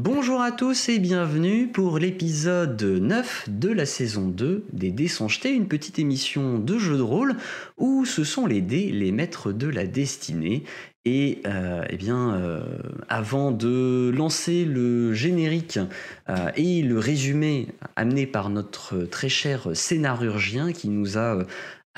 Bonjour à tous et bienvenue pour l'épisode 9 de la saison 2 des Dés une petite émission de jeu de rôle où ce sont les dés les maîtres de la destinée. Et euh, eh bien, euh, avant de lancer le générique euh, et le résumé amené par notre très cher scénarurgien qui nous a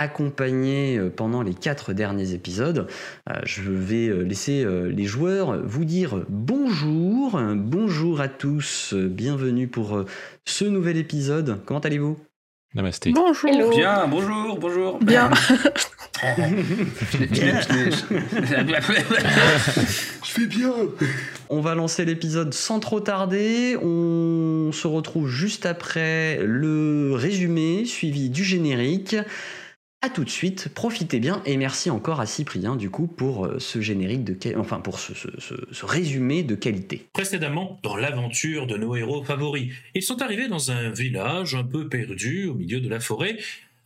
accompagné euh, pendant les quatre derniers épisodes. Euh, je vais euh, laisser les joueurs vous dire bonjour, bonjour à tous, bienvenue pour ce nouvel épisode. Comment allez-vous? Namasté. Bonjour. Bien, bonjour, bonjour. Bien. je fais bien. On va lancer l'épisode sans trop tarder. On se retrouve juste après le résumé suivi du générique. A tout de suite, profitez bien et merci encore à Cyprien du coup pour euh, ce générique de enfin pour ce, ce, résumé de qualité. Précédemment, dans l'aventure de nos héros favoris, ils sont arrivés dans un village un peu perdu au milieu de la forêt,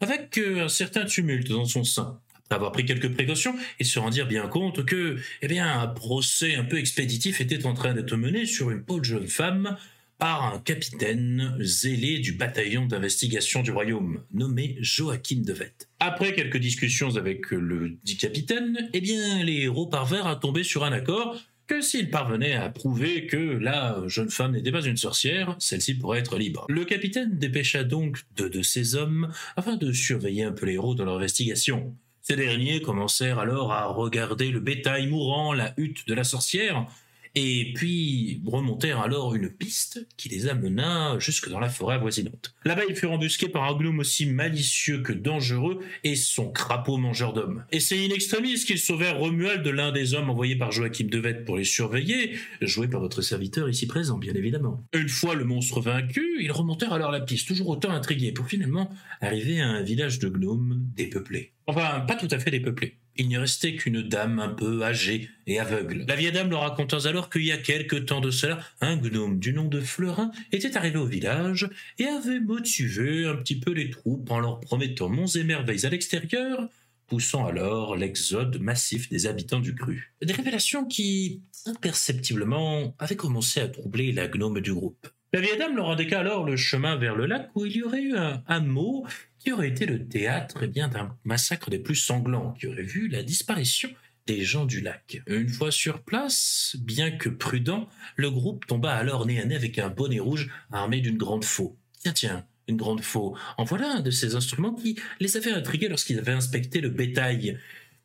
avec euh, un certain tumulte dans son sein. Après avoir pris quelques précautions, ils se rendirent bien compte que, eh bien, un procès un peu expéditif était en train d'être mené sur une pauvre jeune femme par un capitaine zélé du bataillon d'investigation du royaume, nommé Joachim de Vette. Après quelques discussions avec le dit capitaine, eh bien, les héros parvinrent à tomber sur un accord que s'ils parvenaient à prouver que la jeune femme n'était pas une sorcière, celle-ci pourrait être libre. Le capitaine dépêcha donc deux de ses hommes afin de surveiller un peu les héros dans leur investigation. Ces derniers commencèrent alors à regarder le bétail mourant, la hutte de la sorcière, et puis remontèrent alors une piste qui les amena jusque dans la forêt avoisinante. Là-bas, ils furent embusqués par un gnome aussi malicieux que dangereux et son crapaud mangeur d'hommes. Et c'est in extremis qu'ils sauvèrent Romuald de l'un des hommes envoyés par Joachim de Vette pour les surveiller, joué par votre serviteur ici présent, bien évidemment. Une fois le monstre vaincu, ils remontèrent alors la piste, toujours autant intrigués, pour finalement arriver à un village de gnomes dépeuplé. Enfin, pas tout à fait dépeuplé. Il n'y restait qu'une dame un peu âgée et aveugle. La vieille dame leur raconta alors qu'il y a quelque temps de cela, un gnome du nom de Fleurin était arrivé au village et avait motivé un petit peu les troupes en leur promettant monts et merveilles à l'extérieur, poussant alors l'exode massif des habitants du cru. Des révélations qui, imperceptiblement, avaient commencé à troubler la gnome du groupe. La vieille dame leur indiqua alors le chemin vers le lac où il y aurait eu un hameau qui aurait été le théâtre eh bien d'un massacre des plus sanglants, qui aurait vu la disparition des gens du lac? Une fois sur place, bien que prudent, le groupe tomba alors nez à nez avec un bonnet rouge armé d'une grande faux. Tiens, tiens, une grande faux. En voilà un de ces instruments qui les avait intrigués lorsqu'ils avaient inspecté le bétail,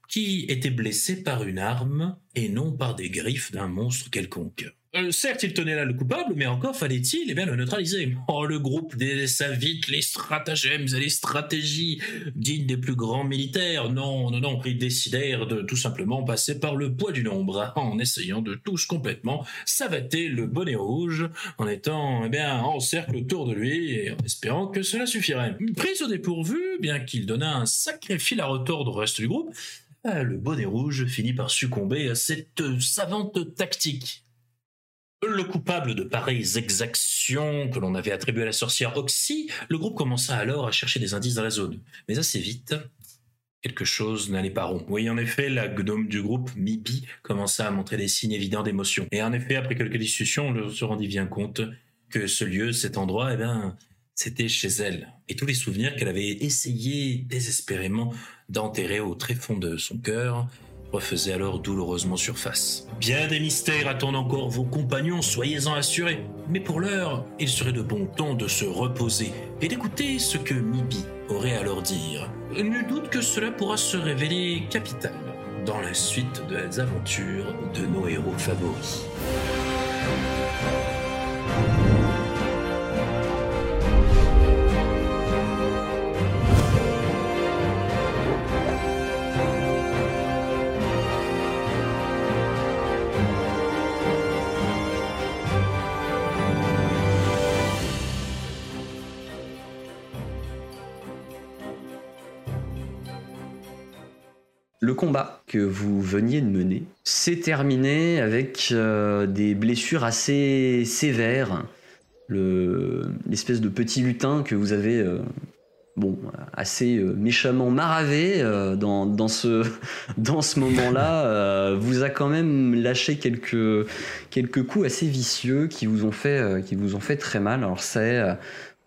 qui était blessé par une arme et non par des griffes d'un monstre quelconque. Euh, certes, il tenait là le coupable, mais encore fallait-il eh bien, le neutraliser. Oh, le groupe délaissa vite les stratagèmes et les stratégies dignes des plus grands militaires. Non, non, non, ils décidèrent de tout simplement passer par le poids du nombre, en essayant de tous complètement savater le bonnet rouge, en étant eh bien, en cercle autour de lui et en espérant que cela suffirait. Pris au dépourvu, bien qu'il donnât un sacré fil à retordre au reste du groupe, euh, le bonnet rouge finit par succomber à cette savante tactique. Le coupable de pareilles exactions que l'on avait attribuées à la sorcière Oxy, le groupe commença alors à chercher des indices dans la zone. Mais assez vite, quelque chose n'allait pas rond. Oui, en effet, la gnome du groupe, Mibi, commença à montrer des signes évidents d'émotion. Et en effet, après quelques discussions, on se rendit bien compte que ce lieu, cet endroit, eh bien, c'était chez elle. Et tous les souvenirs qu'elle avait essayé désespérément d'enterrer au tréfonds de son cœur, refaisait alors douloureusement surface. Bien des mystères attendent encore vos compagnons, soyez-en assurés. Mais pour l'heure, il serait de bon ton de se reposer et d'écouter ce que Mibi aurait à leur dire. Nul doute que cela pourra se révéler capital dans la suite des aventures de nos héros favoris. Que vous veniez de mener s'est terminé avec euh, des blessures assez sévères. L'espèce de petit lutin que vous avez euh, bon, assez euh, méchamment maravé dans, dans ce, dans ce moment-là, vous a quand même lâché quelques, quelques coups assez vicieux qui vous ont fait, qui vous ont fait très mal. Alors ça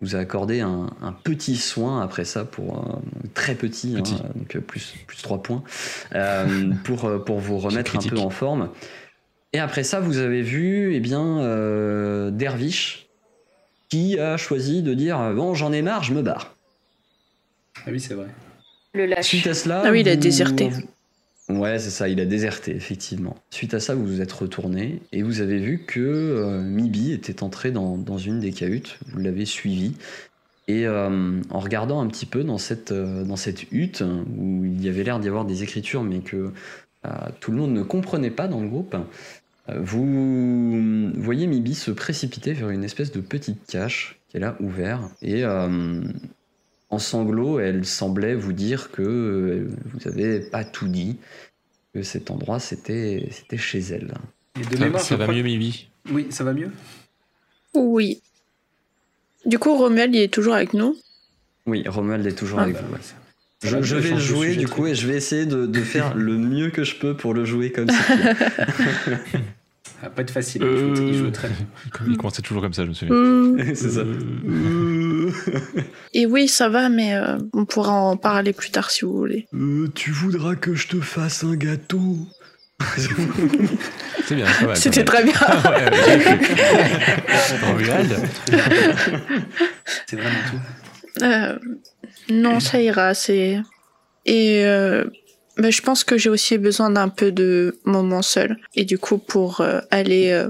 vous a accordé un, un petit soin après ça pour euh, très petit, hein, donc euh, plus plus trois points euh, pour euh, pour vous remettre un peu en forme. Et après ça, vous avez vu, eh bien, euh, Dervish qui a choisi de dire bon, j'en ai marre, je me barre. Ah oui, c'est vrai. Le lâche. Suite à cela, Ah oui, il a vous- déserté. Ouais, c'est ça, il a déserté, effectivement. Suite à ça, vous vous êtes retourné et vous avez vu que euh, Mibi était entré dans, une des cahutes. Vous l'avez suivi. Et euh, en regardant un petit peu dans cette, euh, dans cette hutte, où il y avait l'air d'y avoir des écritures, mais que tout le monde ne comprenait pas dans le groupe, vous voyez Mibi se précipiter vers une espèce de petite cache qu'elle a ouverte. Et en sanglots, elle semblait vous dire que euh, vous avez pas tout dit, que cet endroit c'était c'était chez elle. Et de Ça, mémoire, ça va crois- mieux, Mibi? Oui, ça va mieux? Oui. Du coup, Romuald, il est toujours avec nous? Oui, Romuald est toujours Ah, avec bah, vous. ouais, Je, vais le de jouer du coup et je vais essayer de, de faire le mieux que je peux pour le jouer comme. Ça va pas être facile. Il joue- Il joue très bien. Il commençait toujours comme ça, je me souviens. Euh, c'est ça. Et oui, ça va, mais euh, on pourra en parler plus tard si vous voulez. Euh, tu voudras que je te fasse un gâteau C'est bien, pas mal. C'était très bien. C'est vraiment tout. Euh, non, ça ira. C'est et euh, bah, je pense que j'ai aussi besoin d'un peu de moments seul. Et du coup, pour euh, aller euh,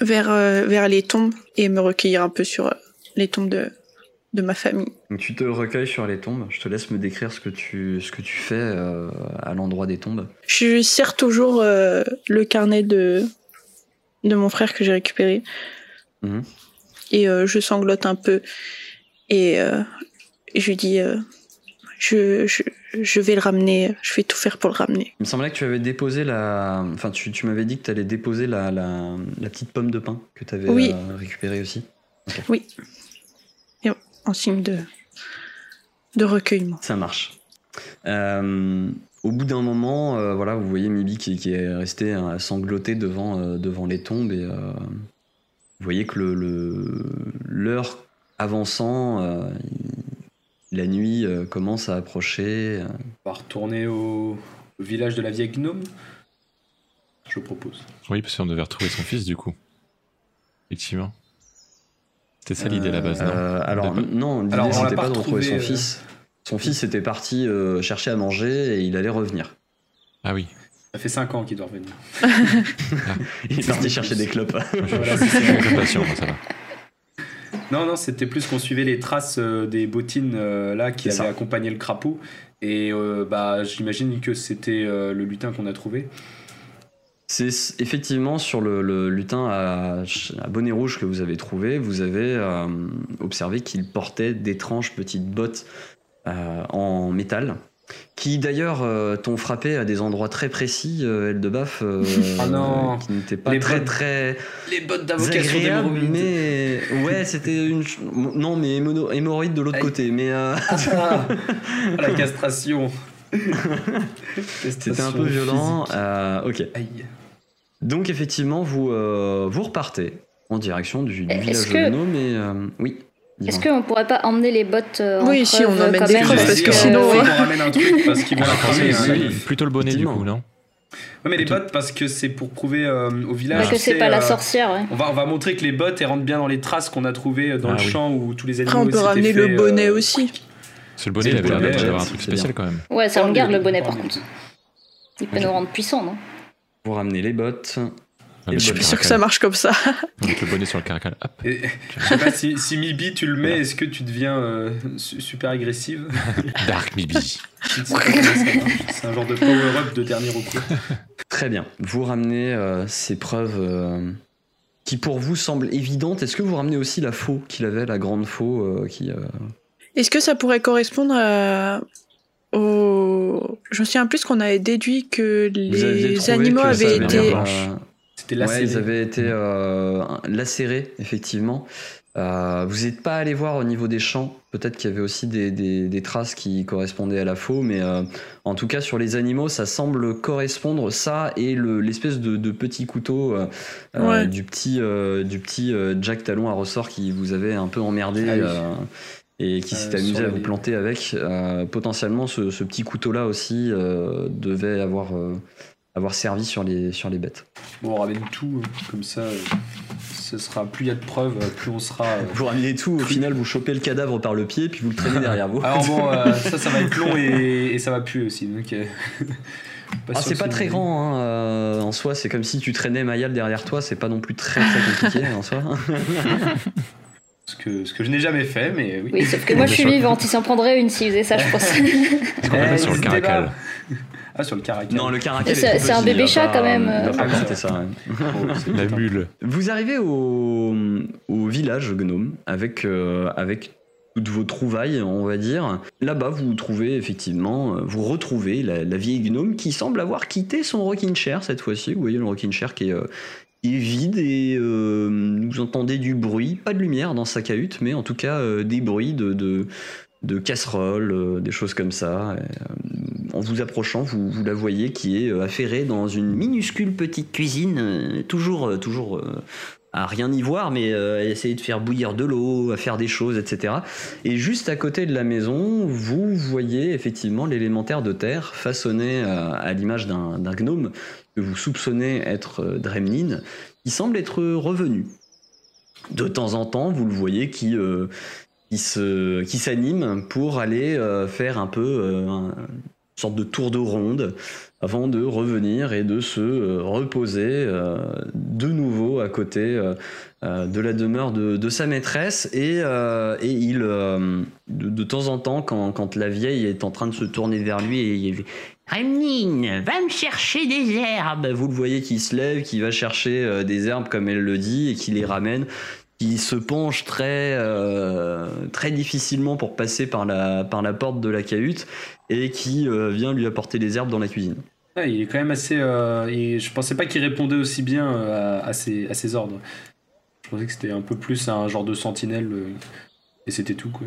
vers euh, vers les tombes et me recueillir un peu sur euh, les tombes de de ma famille. Donc tu te recueilles sur les tombes. Je te laisse me décrire ce que tu, ce que tu fais euh, à l'endroit des tombes. Je serre toujours euh, le carnet de de mon frère que j'ai récupéré. Mhm. Et euh, je sanglote un peu et je lui dis je, je je vais le ramener. Je vais tout faire pour le ramener. Il me semblait que tu avais déposé la. Enfin, tu, tu m'avais dit que tu allais déposer la, la, la petite pomme de pain que tu avais Oui. récupérée aussi. Oui. En signe de, de recueillement. Ça marche. Euh, au bout d'un moment, euh, voilà, vous voyez Mibi qui, qui est resté euh, sangloté devant, euh, devant les tombes et euh, vous voyez que le- le- l'heure avançant, euh, il- la nuit euh, commence à approcher. On va retourner au, au village de la vieille gnome. Je propose. Oui, parce qu'on devait retrouver son fils, du coup. Effectivement. C'était ça l'idée à la base, non Euh, alors non, l'idée c'était pas pas de retrouver son euh. fils. Son fils était parti euh, chercher à manger et il allait revenir. Ah oui. Ça fait 5 ans qu'il doit revenir. Il est parti chercher des clopes. Voilà, Je c'est suis ça. va. Non, non, c'était plus qu'on suivait les traces euh, des bottines euh, là qui avaient ça. accompagné le crapaud. Et euh, bah, j'imagine que c'était euh, le lutin qu'on a trouvé. C'est effectivement sur le, le lutin à, à bonnet rouge que vous avez trouvé, vous avez euh, observé qu'il portait d'étranges petites bottes euh, en métal, qui d'ailleurs euh, t'ont frappé à des endroits très précis, euh, Eldebaf, euh, Ah non. qui n'étaient pas Les très bottes très Les bottes agréables, mais ouais, c'était une non mais hémono- hémorroïde de l'autre côté, mais euh, Ah, la castration. c'était un peu violent. Euh, ok. Aïe. Donc effectivement, vous, euh, vous repartez en direction du, village que- de Gno, mais euh, oui. Est-ce qu'on pourrait pas emmener les bottes euh, en Oui, si, on emmène des preuves, parce que sinon, euh, on ramène un truc parce qu'ils vont la hein. oui. Plutôt le bonnet, du coup, non Ouais, mais les bottes parce que c'est pour prouver euh, au village. Ouais, que c'est pas la sorcière, ouais. On va, on va montrer que les bottes elles rentrent bien dans les traces qu'on a trouvées dans Ah le oui. champ où tous les animaux Après, on peut ramener fait, le bonnet euh, aussi. Parce que le bonnet, C'est il avait le l'air bonnet, d'avoir un c'est truc bien. spécial quand même. Ouais, ça on garde le bonnet par contre. Il peut nous rendre puissants, non Vous ramenez les bottes. Ah, Je suis sûr que ça marche comme ça. On met le bonnet sur le caracal. Hop. Et- je sais pas si, si Mibi tu le mets, est-ce que tu deviens euh, su- super agressive? Dark Mibi. Marche. C'est un genre de power-up de dernier recours. Très bien. Vous ramenez euh, ces preuves euh, qui pour vous semblent évidentes. Est-ce que vous ramenez aussi la faux qu'il avait, la grande faux euh, qui... euh, Est-ce que ça pourrait correspondre à... au... Je me souviens plus qu'on avait déduit que les animaux que avaient été... euh, C'était Ouais, lacéré. ils avaient été euh, lacérés, effectivement. Euh, vous n'êtes pas allé voir au niveau des champs. Peut-être qu'il y avait aussi des, des- des traces qui correspondaient à la faux, mais euh, en tout cas sur les animaux, ça semble correspondre ça et le- l'espèce de, de petit couteau euh, Ouais. du petit, euh, du petit euh, Jack Talon à ressort qui vous avait un peu emmerdé. Ah oui. Et qui Euh, s'est amusé à vous planter avec. Euh, potentiellement, ce, ce petit couteau-là aussi euh, devait avoir, euh, avoir servi sur les, sur les bêtes. Bon, on ramène tout, hein, comme ça, euh, ce sera, plus il y a de preuves, plus on sera... euh, Vous ramenez tout, au final, vous chopez le cadavre par le pied, puis vous le traînez derrière vous. Alors bon, euh, ça, ça va être long et, et ça va puer aussi. Donc, euh, pas Ah, c'est pas très grand hein, euh, en soi, c'est comme si tu traînais Mayal derrière toi, c'est pas non plus très très compliqué en soi. Ce que, ce que je n'ai jamais fait, mais oui. Oui, sauf que moi je suis vivante, il s'en prendrait une s'il faisait ça, je pense. Ce qu'on sur le n'hésitez caracal. Ah, sur le caracal. Non, le caracal. C'est- un bébé chat, quand même. Ah, ouais. ça. Oh, c'est La mule. Vous arrivez au, au village gnome avec, euh, avec toutes vos trouvailles, on va dire. Là-bas, vous trouvez effectivement, euh, vous retrouvez la, la vieille gnome qui semble avoir quitté son rocking chair cette fois-ci. Vous voyez le rocking chair qui est, euh, qui est vide et euh, vous entendez du bruit, pas de lumière dans sa cahute, mais en tout cas euh, des bruits de, de, casseroles, euh, des choses comme ça. En vous approchant, vous, la voyez qui est affairée dans une minuscule petite cuisine, toujours, toujours à rien y voir, mais à essayer de faire bouillir de l'eau, à faire des choses, etc. Et juste à côté de la maison, vous voyez effectivement l'élémentaire de terre façonné euh, à l'image d'un gnome vous soupçonnez être euh, Dremlin, qui semble être revenu. De temps en temps, vous le voyez qui, euh, s'anime pour aller euh, faire un peu sorte de tour de ronde avant de revenir et de se euh, reposer euh, de nouveau à côté euh, de la demeure de, sa maîtresse et, il de, temps en temps quand, quand la vieille est en train de se tourner vers lui et il Remnine, va me chercher des herbes. Vous le voyez qui se lève, qui va chercher des herbes comme elle le dit et qui les ramène, qui se penche très euh, très difficilement pour passer par la par la porte de la cahute et qui euh, vient lui apporter des herbes dans la cuisine. Ah, il est quand même assez. euh, je pensais pas qu'il répondait aussi bien à, à ses, à ses ordres. Je pensais que c'était un peu plus un genre de sentinelle. et c'était tout, quoi.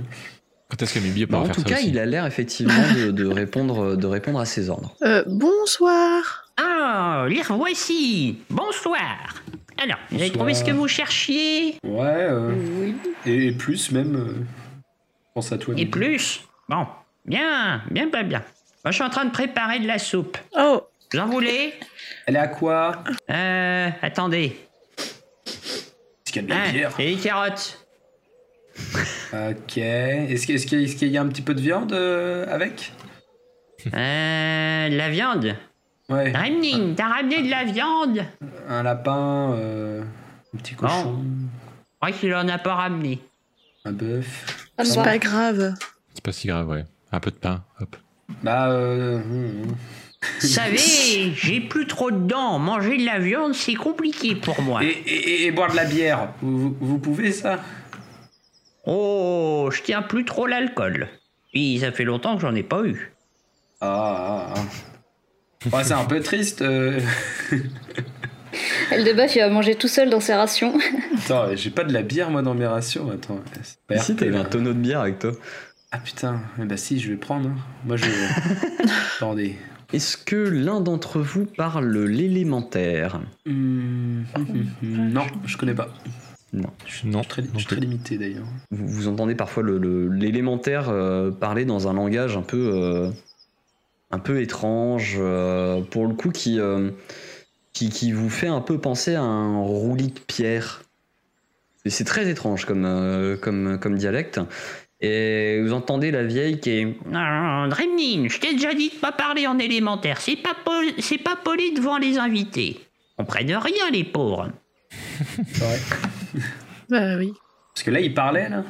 Quand est-ce que Mibi Bah, en faire tout ça cas, aussi il a l'air effectivement de, de répondre de répondre à ses ordres. Euh, bonsoir. Ah, les voici. Bonsoir. Alors, vous avez Bonsoir. trouvé ce que vous cherchiez? Ouais, euh, Oui. et, et plus même. euh, je pense à toi. Et Mibi. plus? Bon, bien, bien, bien, bien. Moi, je suis en train de préparer de la soupe. Oh, Vous en voulez? Elle est à quoi? Euh, attendez. Est-ce qu'il y a de la Ah, bière? et les carottes Ok. Est-ce qu'il y, a- y un petit peu de viande euh, avec? Euh, de la viande Ouais. Remnine, t'as ramené de la viande Un lapin, euh, un petit cochon, Je crois qu'il en a pas ramené. un bœuf. Me c'est pas grave. C'est pas si grave, ouais. Un peu de pain, hop. Bah, euh. hum, hum. Vous savez, j'ai plus trop de dents. Manger de la viande, c'est compliqué pour moi. Et, et- boire de la bière, vous- vous pouvez ça? Oh, je tiens plus trop l'alcool. Puis ça fait longtemps que j'en ai pas eu. Ah, ah, ah. Ouais, c'est un peu triste. euh. Eldebuff, il va manger tout seul dans ses rations. Attends, j'ai pas de la bière moi dans mes rations. Attends. t'avais là. un tonneau de bière avec toi. Ah putain, eh bah si, je vais prendre. hein. Moi je. Attendez. Est-ce que l'un d'entre vous parle l'élémentaire? Hum, hum, hum. Non, je connais pas. Non. Je suis Non, très, non je suis très plus. limité d'ailleurs. Vous, vous entendez parfois le- le- l'élémentaire euh, parler dans un langage un peu, euh, un peu étrange, euh, pour le coup qui, euh, qui, qui vous fait un peu penser à un roulis de pierre. Et c'est très étrange comme, euh, comme, comme dialecte. Et vous entendez la vieille qui est Dremnine, je t'ai déjà dit de pas parler en élémentaire. C'est pas, pol- c'est pas poli devant les invités. On prenne rien, les pauvres. C'est vrai. Bah oui. Parce que là, il parlait là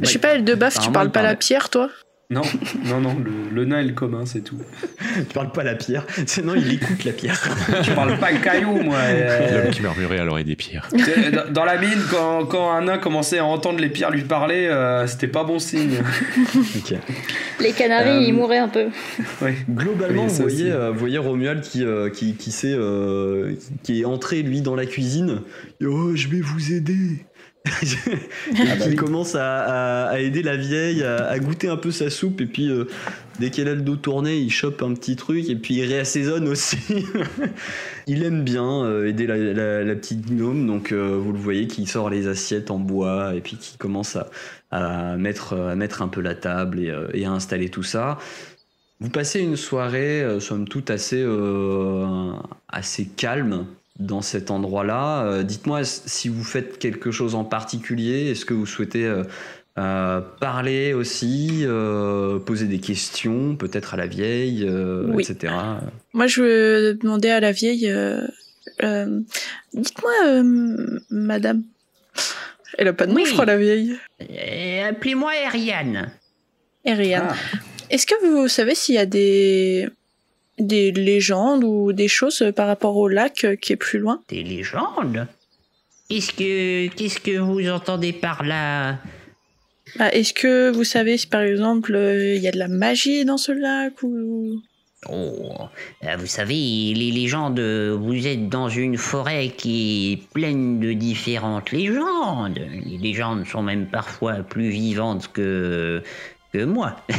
Je sais pas, elle de baffe, tu parles pas la pierre, toi? Non, non, non, le, le nain et le commun, c'est tout. Tu parles pas la pierre, sinon il écoute la pierre. Je parle pas le caillou, moi. euh, L'homme qui murmurait à l'oreille des pierres. dans- Dans la mine, quand, quand un nain commençait à entendre les pierres lui parler, euh, c'était pas bon signe. Les canaris, Euh, ils mouraient un peu. Ouais. Globalement, Oui, vous ça voyez, euh, vous voyez Romuald qui, euh, qui, qui, s'est, euh, qui est entré lui dans la cuisine. Et, oh, je vais vous aider. Et bah qui oui. commence à, à- à aider la vieille à, à goûter un peu sa soupe. Et puis euh, dès qu'elle a le dos tourné il chope un petit truc et puis il réassaisonne aussi. Il aime bien euh, aider la, la- la petite gnome. Donc euh, vous le voyez qui sort les assiettes en bois et puis qui commence à, mettre, à mettre un peu la table et, et à installer tout ça. Vous passez une soirée somme toute assez, assez calme dans cet endroit-là. Euh, Dites-moi si vous faites quelque chose en particulier. Est-ce que vous souhaitez euh, euh, parler aussi, euh, poser des questions, peut-être à la vieille, euh, Oui. etc. Moi, je veux demander à la vieille. euh, euh, Dites-moi, euh, madame. Elle a pas de nom, Oui. je crois, la vieille. Appelez-moi Ariane. Ariane. Ah, Est-ce que vous savez s'il y a des des légendes ou des choses par rapport au lac qui est plus loin Des légendes? Qu'est-ce que qu'est-ce que vous entendez par là? Ah, Est-ce que vous savez si par exemple euh, il y a de la magie dans ce lac ou Oh, euh, vous savez, les légendes, vous êtes dans une forêt qui est pleine de différentes légendes. Les légendes sont même parfois plus vivantes que, que moi.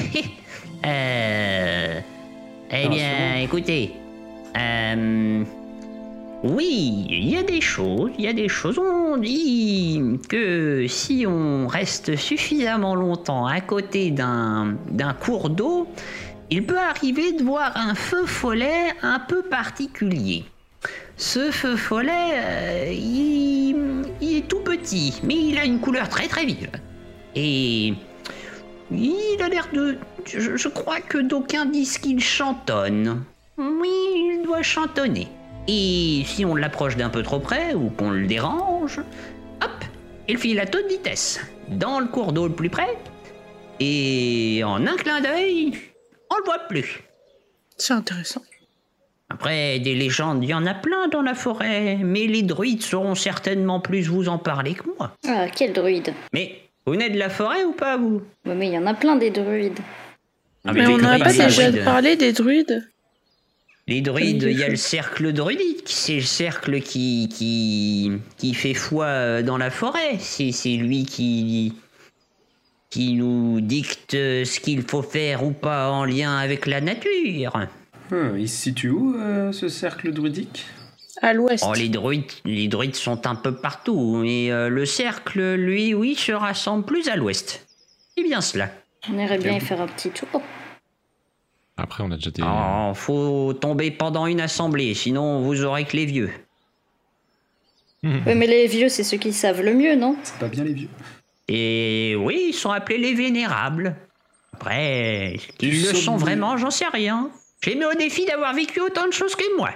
Euh, eh bien, écoutez, euh, oui, il y a des choses, il y a des choses. On dit que si on reste suffisamment longtemps à côté d'un d'un cours d'eau, il peut arriver de voir un feu follet un peu particulier. Ce feu follet, euh, il, il est tout petit, mais il a une couleur très très vive. Et il a l'air de... Je, je crois que d'aucuns disent qu'il chantonne. Oui, il doit chantonner. Et si on l'approche d'un peu trop près ou qu'on le dérange, hop, il file à toute vitesse, dans le cours d'eau le plus près, et en un clin d'œil, on le voit plus. C'est intéressant. Après, des légendes, il y en a plein dans la forêt, mais les druides sauront certainement plus vous en parler que moi. Ah, quel druide. Mais vous venez de la forêt ou pas, vous? Ouais, mais il y en a plein des druides. Ah, Mais les on n'a druides, pas déjà parlé des druides Les druides, il y a le cercle druidique, c'est le cercle qui, qui, qui fait foi euh, dans la forêt. C'est c'est lui qui, qui nous dicte ce qu'il faut faire ou pas en lien avec la nature. hum, il se situe où euh, ce cercle druidique? À l'ouest. Oh, les druides, les druides sont un peu partout, mais euh, le cercle, lui, oui, se rassemble plus à l'ouest. C'est bien cela. On irait bien y faire un petit tour. Après, on a déjà des. Oh, faut tomber pendant une assemblée, sinon vous aurez que les vieux. Ouais, mais les vieux, c'est ceux qui savent le mieux, non? C'est pas bien les vieux. Et oui, ils sont appelés les vénérables. Après, qu'ils le sont vraiment, j'en sais rien. J'ai mis au défi d'avoir vécu autant de choses que moi.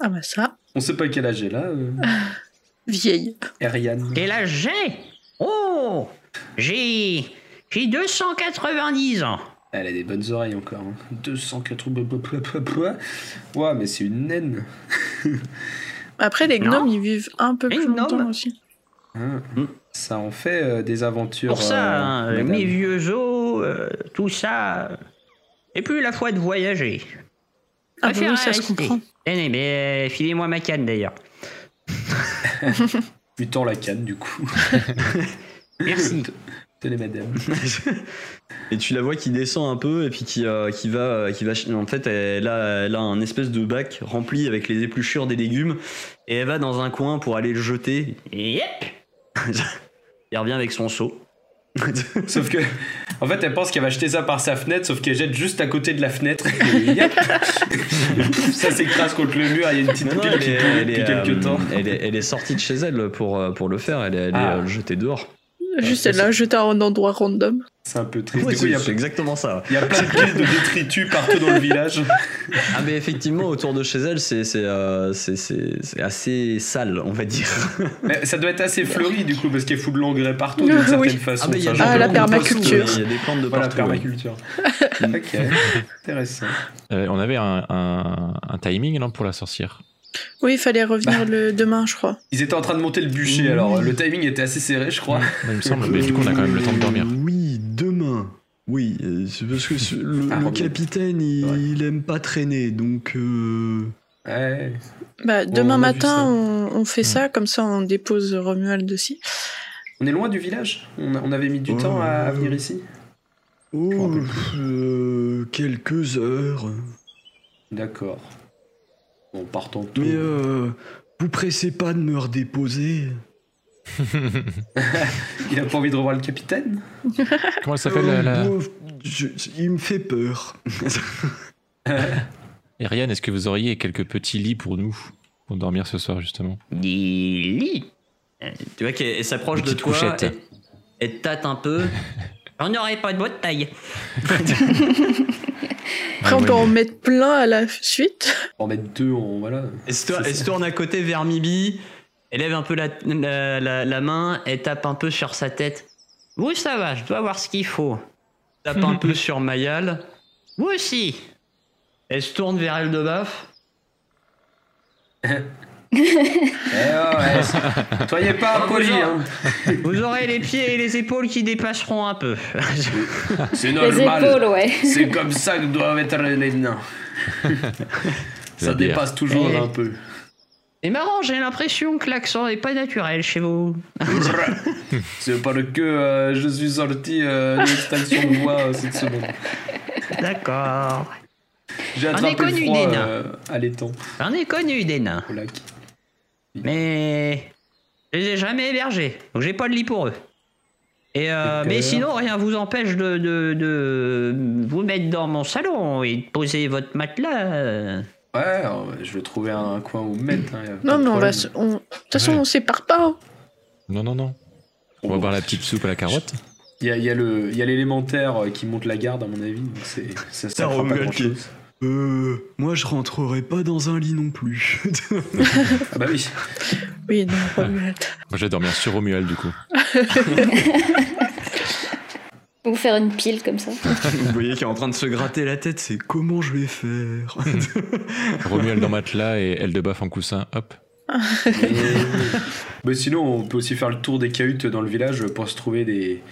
Ah bah ça, On sait pas quel âge elle a, euh, vieille. Ariane. Quel âge j'ai? Oh J'ai. J'ai 290 ans. Elle a des bonnes oreilles encore. Hein. 280. Ouais, mais c'est une naine. Après, les Non. gnomes, ils vivent un peu Les plus longtemps aussi. Hein. Mm. Ça en fait euh, des aventures. Pour ça, euh, hein, mes vieux os, euh, tout ça. Et plus la foi de voyager. Ah bah oui, ça se rester. comprend. Eh, mais, mais filez-moi ma canne d'ailleurs. Lui tend la canne, du coup. Merci. Tenez, madame. Et tu la vois qui descend un peu et puis qui, euh, qui va, qui va. En fait, elle a, elle a un espèce de bac rempli avec les épluchures des légumes et elle va dans un coin pour aller le jeter. Yep. Il revient avec son seau. Sauf que, en fait, elle pense qu'elle va jeter ça par sa fenêtre, sauf qu'elle jette juste à côté de la fenêtre. Et ça s'écrase contre le mur. Il y a une petite Non, non, pile elle qui est, pourrit elle, depuis est, quelques euh, temps. elle est- elle est sortie de chez elle pour, euh, pour le faire. Elle est allée Ah. euh, le jeter dehors. Juste, elle l'a jeté à un endroit random. C'est un peu triste. Ouais, du coup, il y, c'est exactement ça. il y a plein de piles de détritus partout dans le village. Ah mais effectivement autour de chez elle c'est c'est euh, c'est- c'est- c'est assez sale on va dire. Mais ça doit être assez fleuri, du coup, parce qu'elle fout de l'engrais partout, d'une Oui. certaine façon. Ah mais il y a C'est des un genre Ah, la permaculture. Il y a des plantes de Voilà, partout. oui. permaculture. ok, intéressant. Euh, on avait un, un- un timing non, pour la sorcière? Oui, il fallait revenir Bah. le demain, je crois. Ils étaient en train de monter le bûcher, alors le timing était assez serré, je crois. Il me semble, mais du coup, on a quand même le temps de dormir. Oui euh, c'est parce que ce- le, Ah, le capitaine il, Ouais. il aime pas traîner donc. euh, Ouais. Bah, demain on matin, on, on fait ça, comme ça on dépose Romuald aussi. On est loin du village? On, avait mis du Oh. temps à, à venir ici? Oh, euh, quelques heures. D'accord. Bon, partons tout. Mais euh, vous pressez pas de me redéposer Il a pas envie de revoir le capitaine? Comment elle s'appelle la- je- il me fait peur. Et Ryan, est-ce que vous auriez quelques petits lits pour nous Pour dormir ce soir, justement? Des lits? tu vois qu'elle elle s'approche de toi, couchette. te tâte un peu. On n'aurait pas de votre taille. Après, on peut en mettre plein à la suite. En mettre deux, on, voilà. Elle se ça. tourne à côté vers Mibi, elle lève un peu la, la, la- la main, elle tape un peu sur sa tête. Vous, ça va, je dois voir ce qu'il faut. Tape un peu sur Mayal. Vous aussi. Elle se tourne vers elle de baf. Eh Soyez pas impoli, hein. Vous aurez les pieds et les épaules qui dépasseront un peu. C'est Les normal. épaules, ouais. C'est comme ça que doivent être les nains. ça dépasse toujours un peu. C'est marrant, j'ai l'impression que l'accent n'est pas naturel chez vous. C'est parce que euh, je suis sorti euh, de l'extinction de voix euh, cette semaine. D'accord. J'ai On est attrapé le connu froid des nains. euh, à l'étang, J'en ai connu des nains, au lac. mais je les ai jamais hébergés, donc j'ai pas de lit pour eux. Et euh, mais sinon, rien vous empêche de, de, de vous mettre dans mon salon et de poser votre matelas. Ouais, alors, je vais trouver un coin où me mettre. hein, Non, de mais on va. se- on- De toute façon, Ouais. on sépare pas. hein. Non, non, non. On va boire la petite soupe à la carotte. Il y a, il y a le- il y a l'élémentaire euh, qui monte la garde, à mon avis. donc c'est- Ça, ça pas est- grand-chose. Euh, moi je rentrerai pas dans un lit non plus. Ah bah oui. Oui, non, Romuald. Moi, je vais dormir sur Romuald, du coup. Vous faire une pile comme ça. Vous voyez qu'il est en train de se gratter la tête, c'est comment je vais faire Romuald en matelas et Eldebaf en coussin, hop. Et- Mais sinon, on peut aussi faire le tour des cahutes dans le village pour se trouver des.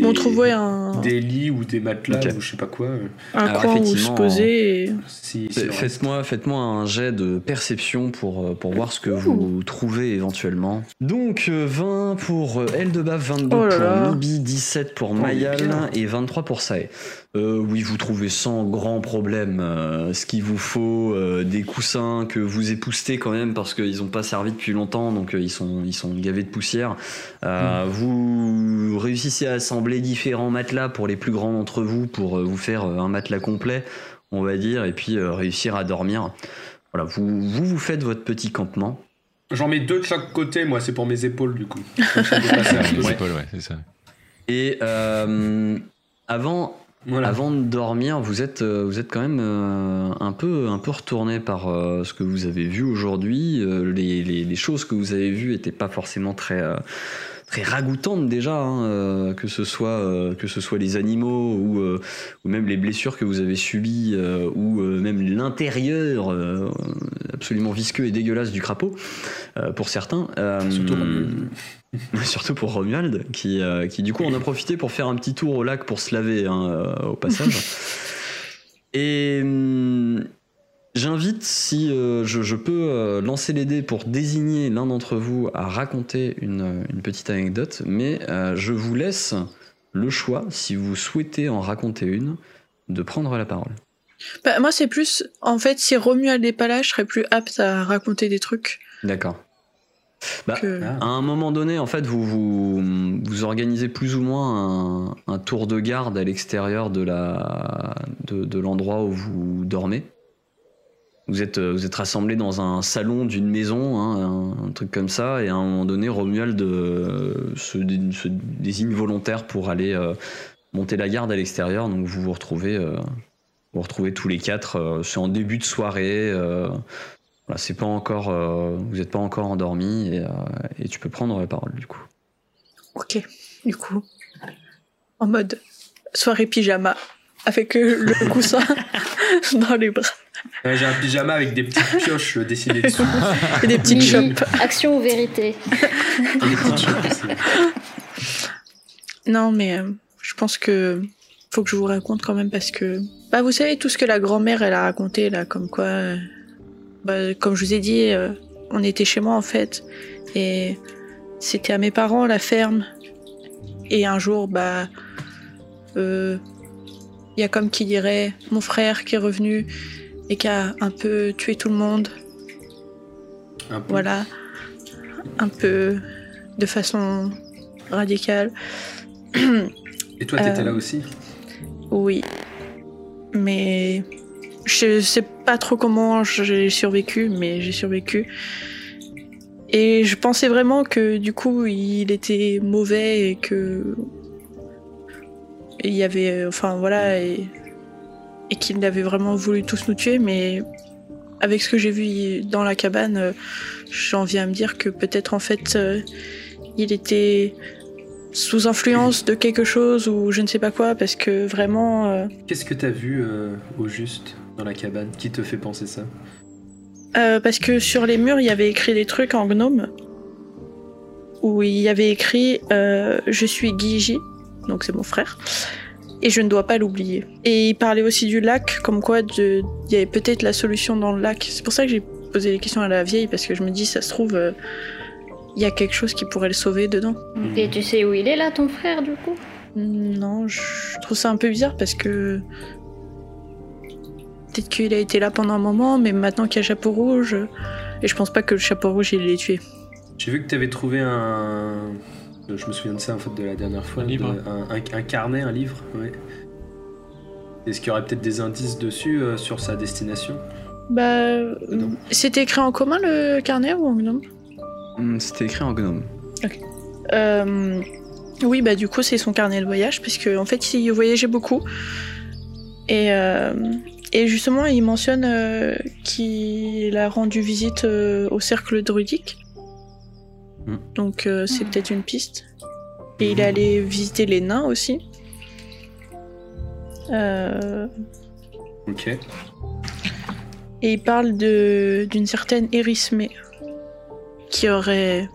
Des On trouvait un, Des lits ou des matelas ou je sais pas quoi. euh, un Alors, coin où se poser. et- Si. Faites-moi faites-moi un jet de perception pour, euh, pour voir ce que vous trouvez éventuellement. Donc euh, 20 pour euh, Eldebaf, 22 Oh là pour là. Mibi, 17 pour mais Mayal et 23 pour Sae. Euh, oui, vous trouvez sans grand problème euh, ce qu'il vous faut, euh, des coussins que vous époustez quand même parce qu'ils n'ont pas servi depuis longtemps, donc euh, ils, sont, ils sont gavés de poussière. Euh, Vous réussissez à assembler différents matelas pour les plus grands d'entre vous pour euh, vous faire un matelas complet, on va dire, et puis euh, réussir à dormir. Voilà, vous, vous vous faites votre petit campement. J'en mets deux de chaque côté, moi, c'est pour mes épaules du coup. Les épaules, ouais, c'est ça. Et euh, avant, Voilà. Avant de dormir, vous êtes, euh, vous êtes quand même euh, un peu, un peu retourné par euh, ce que vous avez vu aujourd'hui. Euh, les, les- les choses que vous avez vues n'étaient pas forcément très, euh, très ragoûtantes déjà, hein, euh, que ce soit, euh, que ce soit les animaux ou, euh, ou même les blessures que vous avez subies euh, ou euh, même l'intérieur euh, absolument visqueux et dégueulasse du crapaud euh, pour certains. Euh, Surtout. Surtout pour Romuald, qui, euh, qui du coup en a profité pour faire un petit tour au lac pour se laver hein, euh, au passage. Et hum, j'invite, si euh, je, je peux euh, lancer les dés pour désigner l'un d'entre vous à raconter une, une petite anecdote, mais euh, je vous laisse le choix, si vous souhaitez en raconter une, de prendre la parole. Bah, moi, c'est plus. En fait, si Romuald n'est pas là, je serais plus apte à raconter des trucs D'accord. Bah, que. Ah. À un moment donné, en fait, vous vous, vous organisez plus ou moins un, un tour de garde à l'extérieur de la de, de l'endroit où vous dormez. Vous êtes vous êtes rassemblés dans un salon d'une maison, hein, un, un truc comme ça, et à un moment donné, Romuald euh, se, dé- se désigne volontaire pour aller euh, monter la garde à l'extérieur. Donc vous vous retrouvez euh, vous retrouvez tous les quatre. euh, C'est en début de soirée. Voilà, c'est pas encore, euh, vous n'êtes pas encore endormi et, euh, et tu peux prendre la parole du coup. Ok, du coup. En mode soirée pyjama, avec euh, le coussin dans les bras Ouais, J'ai un pyjama avec des petites pioches dessinées dessus. et des petites chopes. Action ou vérité Des petites chopes aussi. Non, mais euh, je pense que faut que je vous raconte quand même parce que. Bah, vous savez tout ce que la grand-mère elle a raconté là, comme quoi. Bah, comme je vous ai dit, euh, on était chez moi en fait. Et c'était à mes parents la ferme. Et un jour, bah, euh, il y a comme qui dirait mon frère qui est revenu et qui a un peu tué tout le monde. Voilà, un peu de façon radicale. Et toi, t'étais Euh, là aussi? Oui, mais je sais pas trop comment j'ai survécu, mais j'ai survécu. Et je pensais vraiment que du coup il était mauvais et que il y avait, enfin voilà, et, et qu'il avait vraiment voulu tous nous tuer, mais avec ce que j'ai vu dans la cabane, j'en viens à me dire que peut-être en fait euh, il était sous influence de quelque chose ou je ne sais pas quoi, parce que vraiment. euh, Qu'est-ce que t'as vu euh, au juste? Dans la cabane Qui te fait penser ça? Euh, parce que sur les murs, il y avait écrit des trucs en gnome. Où il y avait écrit euh, Je suis Guiji, donc c'est mon frère, et je ne dois pas l'oublier. Et il parlait aussi du lac, comme quoi de- il y avait peut-être la solution dans le lac. C'est pour ça que j'ai posé les questions à la vieille, parce que je me dis, ça se trouve, euh, il y a quelque chose qui pourrait le sauver dedans. Et tu sais où il est là, ton frère, du coup? Non, je trouve ça un peu bizarre parce que. Peut-être qu'il a été là pendant un moment, mais maintenant qu'il y a Chapeau Rouge. Et je pense pas que le Chapeau Rouge il l'ait tué. J'ai vu que t'avais trouvé un. Je me souviens de ça en fait de la dernière fois. Un livre. de- un, un- un carnet, un livre, ouais. Est-ce qu'il y aurait peut-être des indices dessus euh, sur sa destination? Bah. Non. C'était écrit en commun le carnet ou en gnome? Hum, C'était écrit en gnome. Euh, Oui, bah du coup c'est son carnet de voyage, parce qu'en fait il voyageait beaucoup. Et, euh, et justement il mentionne euh, qu'il a rendu visite euh, au cercle druidique. Hmm. Donc euh, c'est peut-être une piste. Et il est allé visiter les nains aussi. Euh, Ok. et il parle de d'une certaine Erismé qui aurait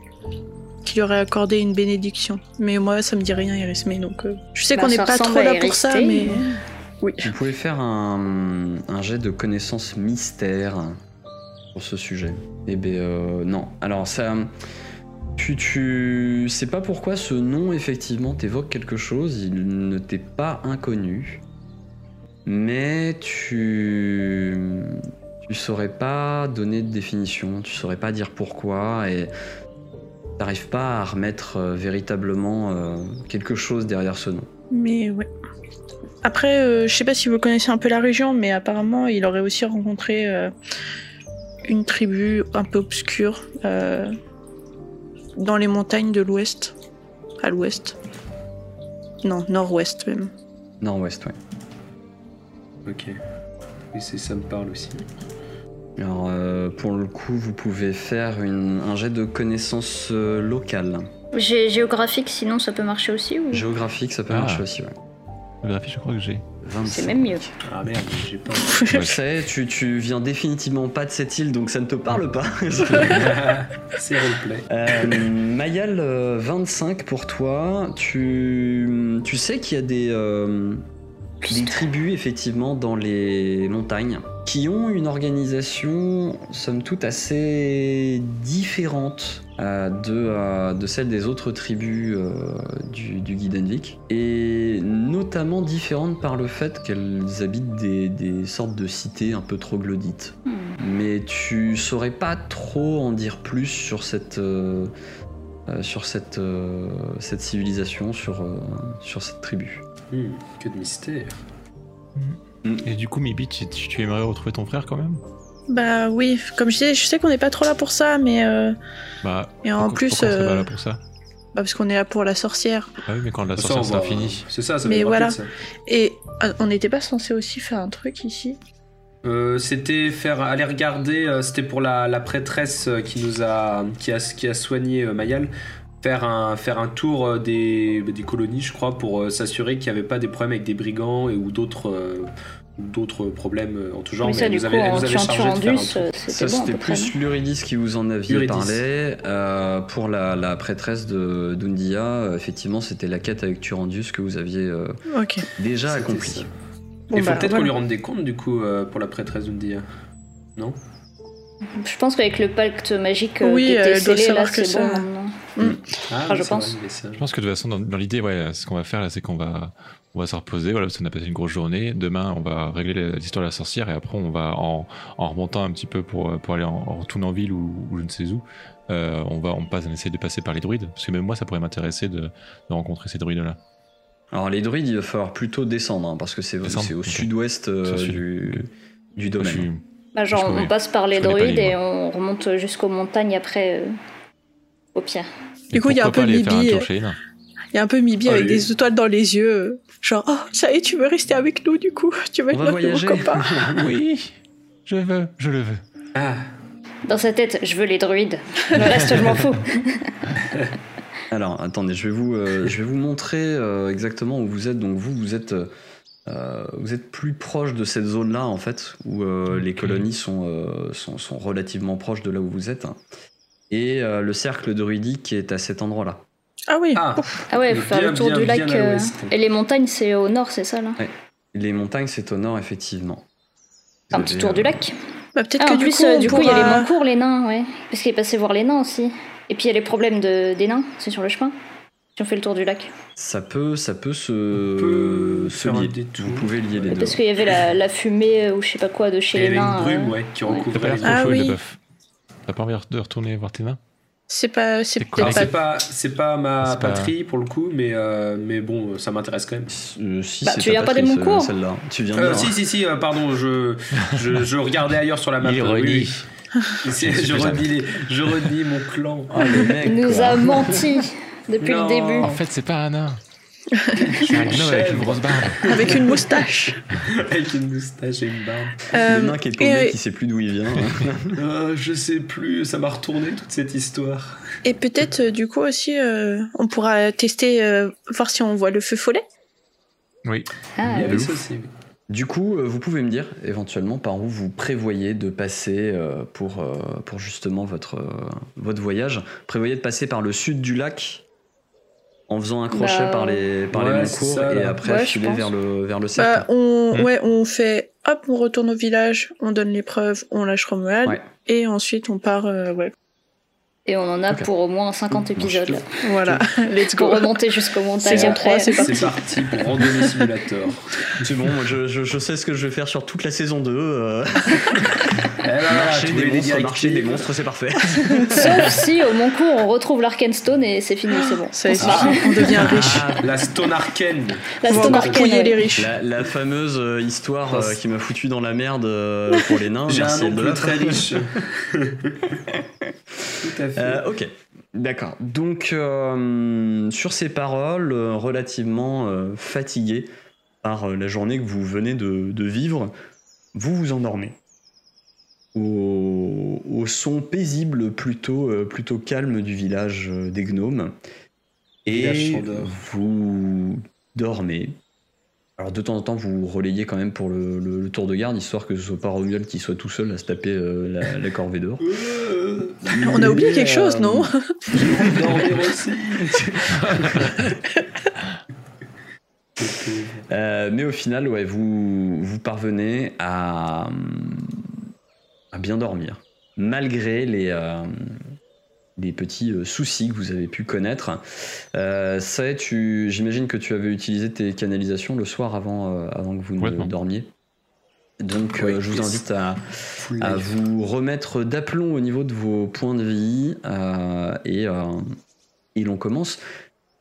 qui lui aurait accordé une bénédiction. Mais moi ça me dit rien Erismé donc euh, je sais Bah, qu'on n'est pas trop là pour ça mais oui. Vous pouvez faire un, un jet de connaissances mystère pour ce sujet. Eh ben euh, non. Alors ça, tu, tu sais pas pourquoi ce nom effectivement t'évoque quelque chose. Il ne t'est pas inconnu, mais tu tu saurais pas donner de définition. Tu saurais pas dire pourquoi et t'arrives pas à remettre euh, véritablement euh, quelque chose derrière ce nom. Mais ouais. Après, euh, je sais pas si vous connaissez un peu la région, mais apparemment, il aurait aussi rencontré euh, une tribu un peu obscure euh, dans les montagnes de l'ouest. À l'ouest. Non, nord-ouest même. Nord-ouest, ouais. Ok. Oui, c'est ça me parle aussi. Alors, euh, pour le coup, vous pouvez faire une- un jet de connaissances euh, locales. Gé- Géographique, sinon ça peut marcher aussi ou... Géographique, ça peut Ah. marcher aussi, ouais. Géographie, je crois que j'ai. 25. C'est même mieux. Ah merde, j'ai pas. Je sais, tu, tu viens définitivement pas de cette île, donc ça ne te parle pas. c'est roleplay. Euh, Mayal, euh, 25 pour toi. Tu, tu sais qu'il y a des, euh, des tribus, effectivement, dans les montagnes qui ont une organisation, somme toute, assez différente euh, de, euh, de celle des autres tribus euh, du, du Guidenvik. Et notamment différente par le fait qu'elles habitent des, des sortes de cités un peu troglodytes Hmm. mais tu saurais pas trop en dire plus sur cette euh, sur cette euh, cette civilisation sur euh, sur cette tribu. Hmm, que de mystère. Et du coup, Mibi, tu, aimerais retrouver ton frère quand même? Bah oui, comme je disais, je sais qu'on n'est pas trop là pour ça, mais euh, Bah. Et en pourquoi- plus, pourquoi on serait euh, pas là pour ça? bah, parce qu'on est là pour la sorcière. Ah oui, mais quand la Ça, sorcière sera va- finie. C'est ça, ça Mais voilà. rapide, ça. Et euh, on n'était pas censé aussi faire un truc ici? Euh, c'était faire aller regarder euh, c'était pour la, la prêtresse euh, qui nous a qui a, qui a soigné Mayal faire un faire un tour euh, des, des colonies je crois pour euh, s'assurer qu'il n'y avait pas des problèmes avec des brigands et, ou d'autres euh, d'autres problèmes en tout genre Mais ça, elle du nous coup, avait chargé de faire un Turandus, Ça c'était bon plus l'Uridis qui vous en aviez Eurydice. parlé. Euh, pour la, la prêtresse de d'Undia, effectivement c'était la quête avec Turandius que vous aviez euh, déjà accomplie. Bon, il faut bah, peut-être qu'on voilà. lui rende des comptes du coup euh, pour la prêtresse d'Undia non? Je pense qu'avec le pacte magique euh, Oui, qui était elle doit scellé, là, savoir que c'est bon ça- maintenant. Ah, Ah, je pense. vrai. Je pense que de toute façon, dans, dans l'idée, ouais, ce qu'on va faire là, c'est qu'on va, on va se reposer. Voilà, parce qu'on a passé une grosse journée. Demain, on va régler l'histoire de la sorcière et après, on va en, en remontant un petit peu pour, pour aller en, en retourner en ville ou, ou je ne sais où. euh, on va, on passe, on essaie de passer par les druides parce que même moi, ça pourrait m'intéresser de, de rencontrer ces druides là. Alors les druides, il va falloir plutôt descendre hein, parce que c'est au sud-ouest euh, du, Je domaine. suis- Bah, genre, on passe par les pas druides et on remonte jusqu'aux montagnes après, euh, au pire. Du coup, il y a un peu Mibi, Il y a un peu Mibi avec Allez. des étoiles dans les yeux. Genre, oh, ça y est, tu veux rester avec nous du coup? Tu veux être notre nouveau copain? Oui, je veux, je le veux. Ah, Dans sa tête, je veux les druides. Le reste, je m'en fous. Alors, attendez, je vais vous, euh, je vais vous montrer euh, exactement où vous êtes. Donc, vous, vous êtes, euh, euh, vous êtes plus proche de cette zone-là, en fait, où euh, les colonies sont, euh, sont, sont relativement proches de là où vous êtes. Et euh, le cercle druidique est à cet endroit-là. Ah oui. ah. Ah ouais, faut Bien, faire le tour bien, du lac. euh. Et les montagnes, c'est au nord, c'est ça là Les montagnes, c'est au nord, effectivement. Vous Un petit tour euh, du lac. Bah, peut-être Ah, que en du plus, coup, euh, du coup, il y a les Moncourt, les nains, ouais. Parce qu'il est passé voir les nains aussi. Et puis il y a les problèmes de, des nains, c'est sur le chemin. Si on fait le tour du lac. Ça peut, ça peut se, peut se lier. Vous pouvez lier les deux. Parce qu'il y avait la, la fumée ou je sais pas quoi de chez Il y les avait nains. une brume, euh, ouais, qui recouvrait les Ah oui. bœuf. T'as pas envie de retourner voir tes nains? C'est pas, c'est pas. c'est pas, c'est pas ma pas- patrie pour le coup, mais, euh, mais bon, ça m'intéresse quand même. Euh, si, Bah, c'est tu viens pas des patrie, Moncourt ce- Celle-là. Tu viens Euh, si, si, si, euh, pardon, je, je, je regardais ailleurs sur la map. Il euh, oui, je, redis les- je redis mon clan. Ah, le mec, Il nous quoi. a menti depuis Non. le début. En fait, c'est pas un nain. C'est un gnome avec une grosse barbe. Avec une moustache. Avec une moustache et une barbe. Euh, Le nain qui est et, paumé, euh, qui sait plus d'où il vient. Euh, je sais plus, ça m'a retourné toute cette histoire. et peut-être, euh, du coup, aussi, euh, on pourra tester, euh, voir si on voit le feu follet. Oui. Ah, Il y avait ça aussi. Du coup, vous pouvez me dire éventuellement par où vous prévoyez de passer euh, pour, euh, pour justement votre, euh, votre voyage. Prévoyez de passer par le sud du lac en faisant un crochet Bah, par les, par ouais, les et après Ouais, filer vers le, vers le Bah, cercle. on, Hmm. ouais, on fait, hop, on retourne au village, on donne l'épreuve, on lâche Romuald, Ouais. et ensuite on part, euh, ouais. Et on en a pour au moins 50 Bon, épisodes Voilà, let's go. pour remonter jusqu'aux montagnes Saison après. 3, c'est C'est parti. parti pour Randonnée Simulator. C'est bon, moi, je, je, je sais ce que je vais faire sur toute la saison 2. euh, Eh ben marcher des monstres, marcher des monstres, c'est parfait. Sauf si au Moncourt on retrouve l'Arkenstone et c'est fini, c'est bon. Ça On on devient riche. Ah, La Stone Arcane. La Stone couiller ouais. les riches. La, la fameuse euh, histoire euh, qui m'a foutu dans la merde euh, pour les nains. J'ai merci un oncle Eldof. très riche. Tout à fait. Euh, ok, d'accord. Donc, euh, sur ces paroles, euh, relativement euh, fatigué par euh, la journée que vous venez de, de vivre, vous vous endormez. Au, au son paisible, plutôt, euh, plutôt calme du village euh, des gnomes. Et vous dormez. Alors de temps en temps, vous relayez quand même pour le, le- le tour de garde, histoire que ce soit pas Romuald qui soit tout seul à se taper euh, la, la corvée dehors. Euh, On a oublié quelque chose, euh, non? Euh, mais au final, ouais, vous, vous parvenez à, à bien dormir, malgré les, euh, les petits euh, soucis que vous avez pu connaître. Euh, ça, tu, j'imagine que tu avais utilisé tes canalisations le soir avant, euh, avant que vous ne dormiez. Donc, Oui, euh, je vous invite à, à vous remettre d'aplomb au niveau de vos points de vie euh, et, euh, et l'on commence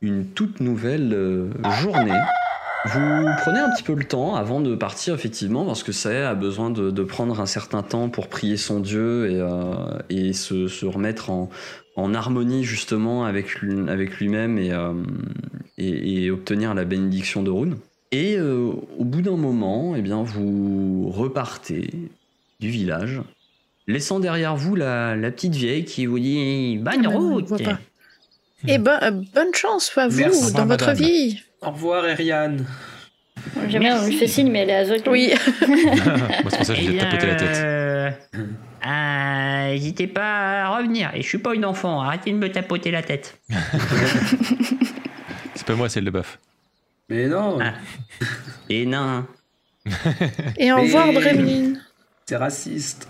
une toute nouvelle euh, journée. Vous prenez un petit peu le temps avant de partir effectivement parce que ça a besoin de, de prendre un certain temps pour prier son Dieu et, euh, et se, se remettre en, en harmonie justement avec, lui- avec lui-même et, euh, et, et obtenir la bénédiction de Rune. Et euh, au bout d'un moment, eh bien, vous repartez du village, laissant derrière vous la, la petite vieille qui vous dit Bonne Ah, route. pas. Eh ben, euh, bonne chance à vous Merci. dans votre madame. vie. Au revoir, Ariane. J'aime bien, on lui fait signe, mais elle est aveugle. Oui. Moi, c'est pour ça que je lui ai tapoté la tête. euh, euh, N'hésitez pas à revenir. Et je suis pas une enfant, arrêtez de me tapoter la tête. C'est pas moi, c'est le buff. Mais non, Ah. Et nain. Et au revoir, Dremeline. C'est raciste.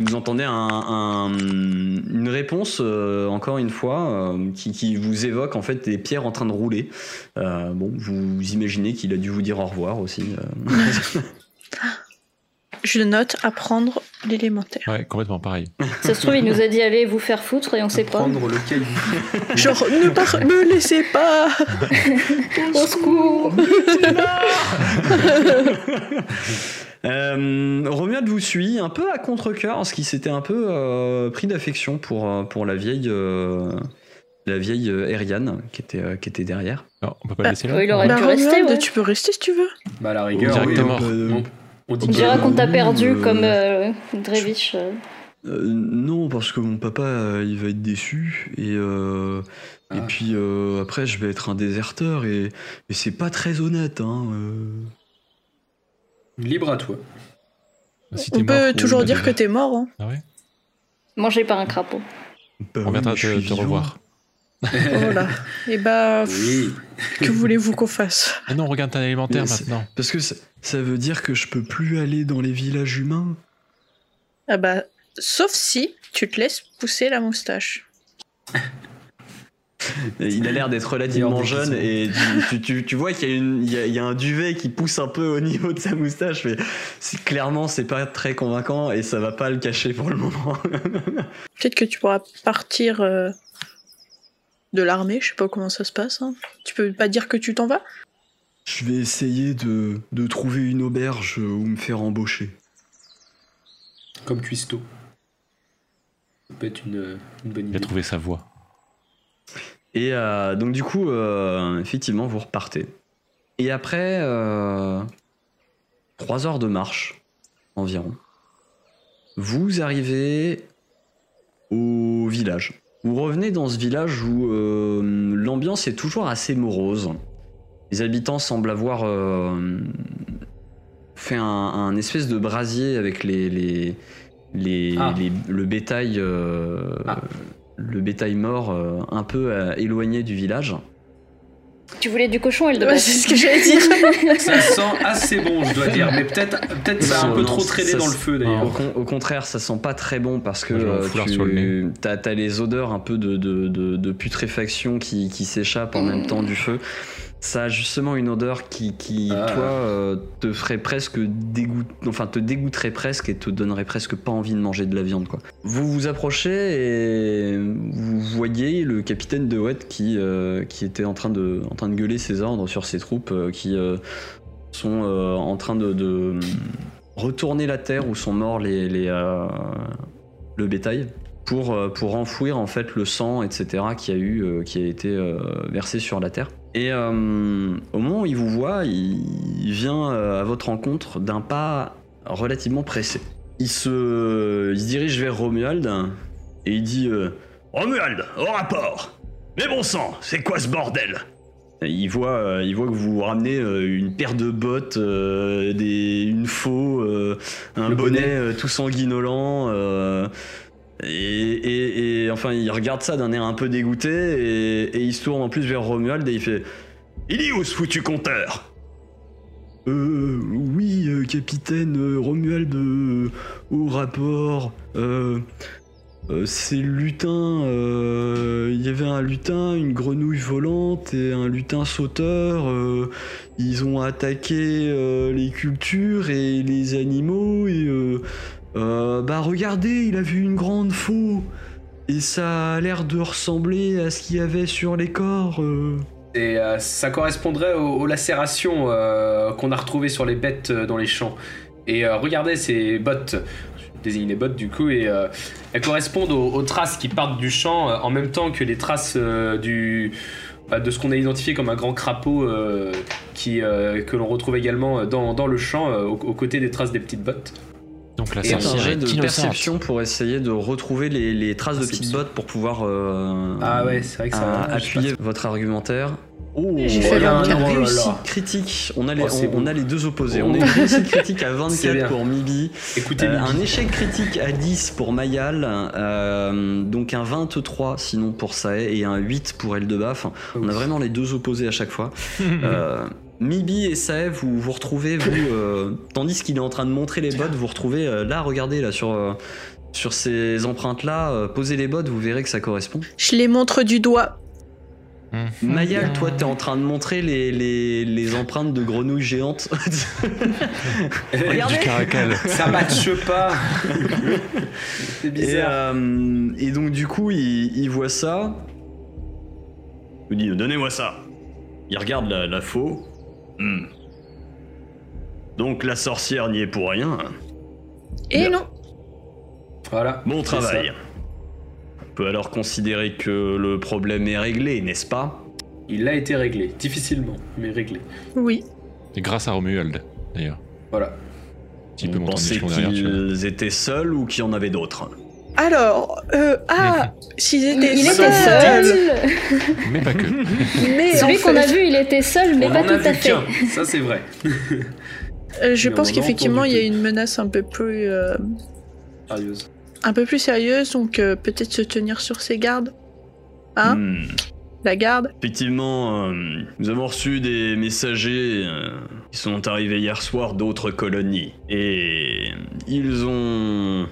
Vous entendez un- un- une réponse, euh, encore une fois, euh, qui, qui vous évoque en fait des pierres en train de rouler. Euh, bon, vous imaginez qu'il a dû vous dire au revoir aussi. euh. Je note apprendre l'élémentaire. Ouais, complètement pareil. Ça se trouve, il nous a dit allez vous faire foutre et on sait pas. Prendre le caillou. Genre, ne par- me laissez pas Au secours Euh, Romuald vous suit un peu à contre-cœur, parce qu'il s'était un peu euh, pris d'affection pour, euh, pour la vieille, euh, la vieille euh, Eriane qui était, euh, qui était derrière. Non, on peut pas Bah, le laisser là oui, il aurait Bah, pu rester, Romuald, ouais. tu peux rester si tu veux. Bah, à la rigueur, oui. directement. On, on dit On que- dira qu'on t'a perdu euh, comme euh, Drevich. euh. Euh, non, parce que mon papa, euh, il va être déçu. Et, euh, et Ah. puis euh, après, je vais être un déserteur. Et, et c'est pas très honnête. Hein, euh. Libre à toi. Si t'es On peut mort, toujours bah, dire que t'es mort. hein. Ah ouais Mangé par un crapaud. Bah On viendra te, te revoir. Voilà. Et bah, Oui. que voulez-vous qu'on fasse? Ah non, regarde ta élémentaire Mais c'est- maintenant. Parce que ça, ça veut dire que je peux plus aller dans les villages humains. Ah bah, sauf si tu te laisses pousser la moustache. Il a l'air d'être relativement jeune et tu, tu- tu- tu vois qu'il y, a une- il y a- il y a un duvet qui pousse un peu au niveau de sa moustache, mais c'est- clairement c'est pas très convaincant et ça va pas le cacher pour le moment. Peut-être que tu pourras partir euh, de l'armée, je sais pas comment ça se passe. hein. Tu peux pas dire que tu t'en vas? Je vais essayer de, de trouver une auberge où me faire embaucher. Comme Cuisto. Ça peut être une, une bonne Il a trouvé sa voie. Et euh, donc du coup, euh, effectivement, vous repartez. Et après euh, trois heures de marche environ, vous arrivez au village. Vous revenez dans ce village où l'ambiance est toujours assez morose. Les habitants semblent avoir fait un, un espèce de brasier avec les, les, les- Ah. les- le bétail. Ah. Le bétail mort euh, un peu euh, éloigné du village. Tu voulais du cochon, elle Ouais, c'est ce que j'allais dire. Ça sent assez bon, je dois dire. Mais peut-être peut ça a un peu non, trop traîné dans le feu Au, d'ailleurs. con- au contraire, ça sent pas très bon parce que euh, tu t'as les odeurs un peu de, de, de- de putréfaction qui, qui s'échappent en même temps du feu. Ça a justement une odeur qui, qui Ah. toi, euh, te ferait presque dégoût, enfin te dégoûterait presque et te donnerait presque pas envie de manger de la viande, quoi. Vous vous approchez et vous voyez le capitaine de Wet qui, euh, qui était en train, de, en train de gueuler ses ordres sur ses troupes euh, qui sont en train de, de retourner la terre où sont morts les, les, le bétail pour, pour enfouir en fait le sang, etc., qui a, eu, qui a été versé sur la terre. Et euh, au moment où il vous voit, il, il vient euh, à votre rencontre d'un pas relativement pressé. Il se, il se dirige vers Romuald et il dit euh, Romuald, au rapport Mais bon sang, c'est quoi ce bordel? Il voit, euh, il voit que vous ramenez une paire de bottes, des, une faux, un Le bonnet, bonnet. tout sanguinolent. Et, enfin, il regarde ça d'un air un peu dégoûté et, il se tourne en plus vers Romuald et il fait Il est où ce foutu compteur Euh, oui, euh, capitaine euh, Romuald, euh, au rapport. Euh, c'est lutin. Il y avait un lutin, une grenouille volante et un lutin sauteur. ils ont attaqué les cultures et les animaux. Et euh, bah regardez, il a vu une grande faux. Et ça a l'air de ressembler à ce qu'il y avait sur les corps. euh. Et euh, ça correspondrait aux, lacérations qu'on a retrouvées sur les bêtes dans les champs. Et regardez ces bottes, désigne les bottes du coup, et elles correspondent aux, traces qui partent du champ en même temps que les traces bah, de ce qu'on a identifié comme un grand crapaud qui, que l'on retrouve également dans, dans le champ aux côtés des traces des petites bottes. Donc la Et Faites un sorcière jet de perception pour essayer de retrouver les, les traces de petites bottes pour pouvoir euh, Ah ouais, c'est vrai que ça à- va. appuyer votre argumentaire. Oh, J'ai il fait y a un 24. réussite Oh là là. critique. On a les, Oh, on, on a les deux opposés. Oh. On a une réussite critique à C'est 24 bien. pour Mibi, Écoutez, euh, Mibi. un échec critique à 10 pour Mayal, euh, donc un 23 sinon pour Sae et un 8 pour Eldebaf. On a vraiment les deux opposés à chaque fois. Euh, Mibi et Sae, vous vous retrouvez, vous, euh, tandis qu'il est en train de montrer les bottes, vous retrouvez euh, là, regardez là sur, euh, sur ces empreintes-là, euh, posez les bottes, vous verrez que ça correspond. Je les montre du doigt. Mayal, toi, t'es en train de montrer les, les, les empreintes de grenouilles géantes. Regardez Du caracal. Ça matche pas. C'est et, bizarre. euh, et donc, du coup, il, il voit ça. Il dit Donnez-moi ça. Il regarde la, la faux. Hmm. Donc, la sorcière n'y est pour rien. Et Bien. non. Voilà. Bon travail. ça. On peut alors considérer que le problème est réglé, n'est-ce pas? Il a été réglé. Difficilement, mais réglé. Oui. Et grâce à Romuald, d'ailleurs. Voilà. Tu peux Vous pensez qu'ils étaient seuls ou qu'il y en avait d'autres? Alors, euh, ah, s'ils étaient Il seuls, était seul. Mais pas que. mais Celui qu'on a vu, il était seul, mais On pas en tout a à vu fait. qu'un, ça c'est vrai. euh, je Mais pense qu'effectivement, il y a une menace un peu plus, euh, Sérieuse. un peu plus sérieuse, donc euh, peut-être se tenir sur ses gardes. Hein Hmm. La garde Effectivement, euh, nous avons reçu des messagers euh, qui sont arrivés hier soir d'autres colonies. Et ils ont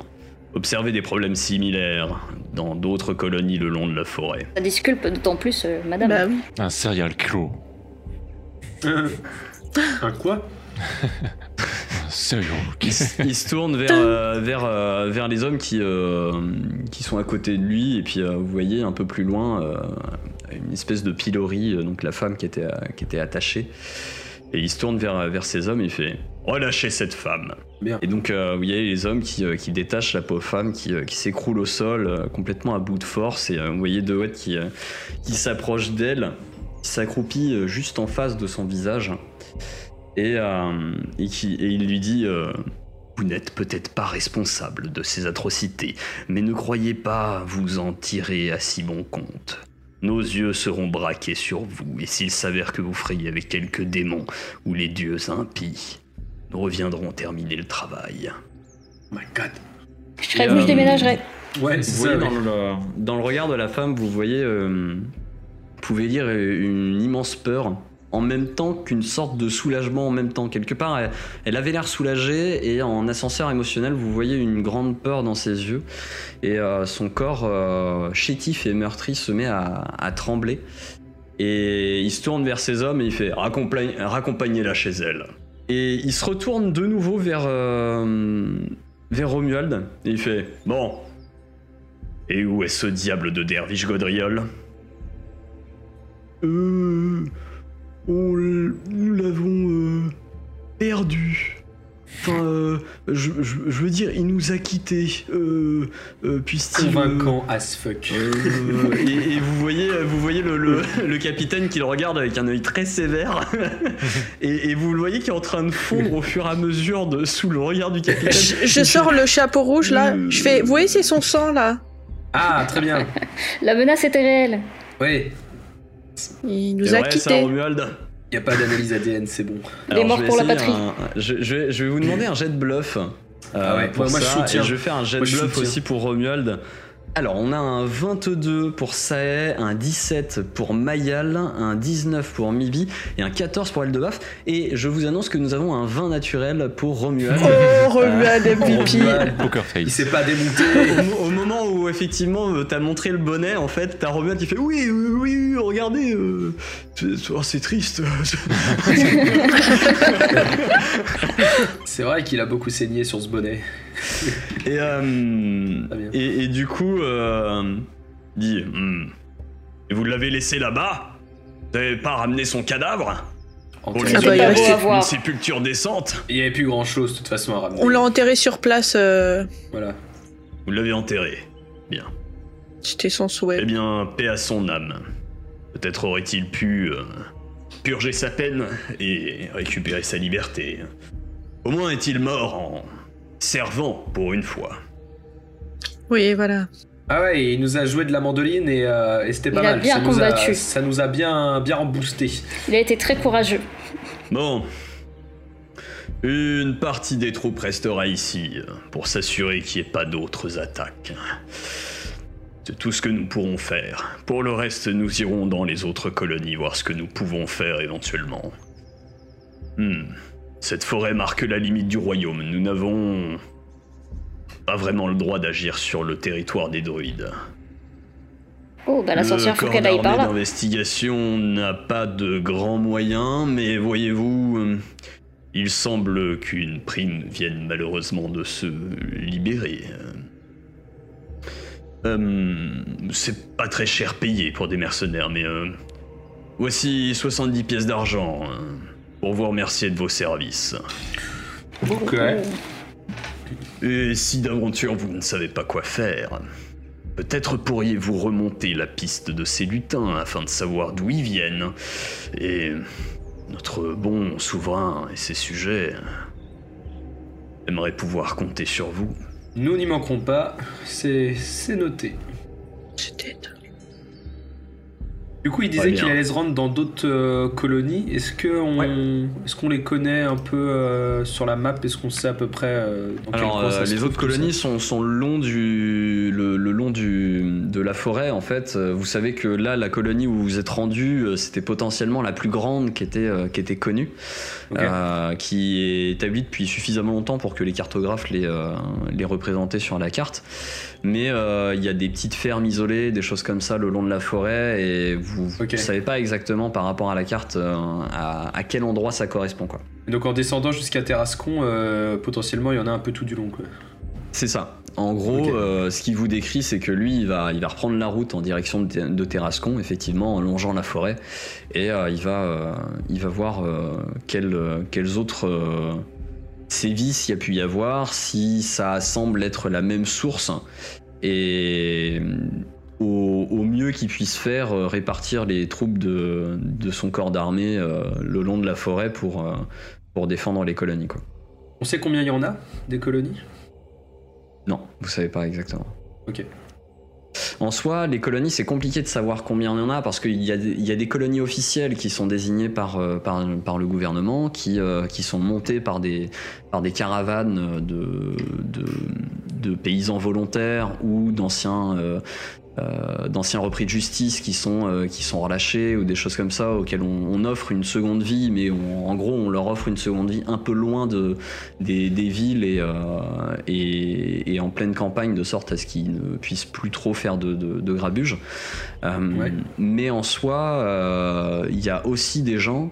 observé des problèmes similaires dans d'autres colonies le long de la forêt. Ça disculpe d'autant plus, euh, madame. Bah oui. Un serial killer. Un quoi? Un serial Il, il se tourne vers, euh, vers, euh, vers les hommes qui, euh, qui sont à côté de lui, et puis euh, vous voyez un peu plus loin euh, une espèce de pilori, euh, donc la femme qui était, euh, qui était attachée. Et il se tourne vers, vers ces hommes et il fait Relâchez cette femme Bien. Et donc euh, vous voyez les hommes qui, euh, qui détachent la pauvre femme qui, euh, qui s'écroule au sol, euh, complètement à bout de force, et vous voyez Dewett qui, qui s'approche d'elle, qui s'accroupit juste en face de son visage, et, et, qui, et il lui dit Vous n'êtes peut-être pas responsable de ces atrocités, mais ne croyez pas vous en tirer à si bon compte. Nos yeux seront braqués sur vous, et s'il s'avère que vous frayez avec quelques démons ou les dieux impies, nous reviendrons terminer le travail. Oh my god. Je serais vous, je euh, déménagerais. Ouais, c'est ça. dans, le, dans le regard de la femme, vous voyez, euh, vous pouvez lire une immense peur, en même temps qu'une sorte de soulagement en même temps. Quelque part, elle, elle avait l'air soulagée et en ascenseur émotionnel, vous voyez une grande peur dans ses yeux et euh, son corps euh, chétif et meurtri se met à, à trembler. Et il se tourne vers ses hommes et il fait Raccompagne- raccompagnez-la chez elle. Et il se retourne de nouveau vers, euh, vers Romuald et il fait Bon, et où est ce diable de Derviche Godriol? Euh. On, nous l'avons euh, perdu. Enfin, euh, je, je- je veux dire, il nous a quittés. Euh, euh, euh, Convaincant as fuck. euh, et, et vous voyez, vous voyez le, le- le capitaine qui le regarde avec un œil très sévère, et, et vous le voyez qui est en train de fondre au fur et à mesure de sous le regard du capitaine. Je, je sors le chapeau rouge là. Je fais. Vous voyez, c'est son sang là. Ah, très bien. La menace était réelle. Oui, Il nous C'est a vrai, ça, quittés. Romuald y a pas d'analyse ADN, c'est bon. Il est mort je vais pour la essayer patrie. un- je, je vais, je vais vous demander un jet de bluff. euh, Ah ouais, pour moi, je ça, soutiens. et je vais faire un jet Moi, de je bluff aussi pour Romuald. Alors, on a un 22 pour Sae, un 17 pour Mayal, un 19 pour Mibi et un 14 pour Eldebaf. Et je vous annonce que nous avons un 20 naturel pour Romuald. Oh, Romuald MVP. Romuald, Poker Il s'est pas démonté. au, mo- au moment où effectivement euh, t'as montré le bonnet, en fait, t'as Romuald qui fait oui, oui, oui, oui, regardez, euh, oh, c'est triste. C'est vrai qu'il a beaucoup saigné sur ce bonnet. Et, euh, bien. et, et du coup, euh, il dit Hmm. Et vous l'avez laissé là-bas? Vous n'avez pas ramené son cadavre? Pour lui. Ah bah, il une, sépulture décente Il y avait plus grand chose de toute façon à ramener. On l'a enterré sur place. euh, Voilà. Vous l'avez enterré. C'était son Eh souhait. bien, paix à son âme. Peut-être aurait-il pu euh, purger sa peine et récupérer sa liberté. Au moins est-il mort en servant pour une fois. Oui, voilà. Ah ouais, il nous a joué de la mandoline et, euh, et c'était pas Il a mal. bien ça, nous a, combattu. ça nous a bien, bien boosté. Il a été très courageux. Bon. Une partie des troupes restera ici pour s'assurer qu'il n'y ait pas d'autres attaques. C'est tout ce que nous pourrons faire. Pour le reste, nous irons dans les autres colonies voir ce que nous pouvons faire éventuellement. Hmm. Cette forêt marque la limite du royaume. Nous n'avons pas vraiment le droit d'agir sur le territoire des druides. Oh, bah la sorcière, faut qu'elle aille par d'armée là. d'investigation n'a pas de grands moyens, mais voyez-vous, euh, il semble qu'une prime vienne malheureusement de se libérer. Euh, c'est pas très cher payé pour des mercenaires, mais euh, voici 70 pièces d'argent euh, pour vous remercier de vos services. Ok. Et si d'aventure vous ne savez pas quoi faire, peut-être pourriez-vous remonter la piste de ces lutins afin de savoir d'où ils viennent. Et notre bon souverain et ses sujets aimeraient pouvoir compter sur vous. Nous n'y manquerons pas, c'est c'est noté. C'était. Du coup, il disait qu'il allait se rendre dans d'autres euh, colonies. Est-ce que on, est-ce qu'on les connaît un peu euh, sur la map? Est-ce qu'on sait à peu près euh, dans quel Alors ça euh, les autres colonies sont, sont le long du le, le long du de la forêt en fait. Euh, Vous savez que là la colonie où vous êtes rendu, euh, c'était potentiellement la plus grande qui était euh, qui était connue, Ok. euh, qui est établie depuis suffisamment longtemps pour que les cartographes les euh, les représentaient sur la carte. Mais euh, il y a des petites fermes isolées, des choses comme ça le long de la forêt et vous ne savez pas exactement par rapport à la carte euh, à, à quel endroit ça correspond quoi. Donc en descendant jusqu'à Terrascon, euh, potentiellement il y en a un peu tout du long. C'est ça. En gros, ce qu'il vous décrit, c'est que lui, il va, il va reprendre la route en direction de, de Terrascon, effectivement, en longeant la forêt, et il, va, il va voir quels, autres sévices il y a pu y avoir, si ça semble être la même source, et euh, au, au mieux qu'il puisse faire, euh, répartir les troupes de, de son corps d'armée euh, le long de la forêt pour, euh, pour défendre les colonies. Quoi. On sait combien il y en a des colonies? Non, vous savez pas exactement. Ok. En soi, les colonies, c'est compliqué de savoir combien il y en a parce qu'il y, a des- colonies officielles qui sont désignées par, euh, le gouvernement, qui, euh, qui sont montées par des, caravanes de paysans volontaires ou d'anciens euh, euh, d'anciens repris de justice qui sont, euh, qui sont relâchés ou des choses comme ça auxquelles on, on offre une seconde vie, mais on- en gros, on leur offre une seconde vie un peu loin de, des, des villes et, euh, et, et en pleine campagne, de sorte à ce qu'ils ne puissent plus trop faire de, de, de grabuge. Ouais. Mais en soi, il y a aussi des gens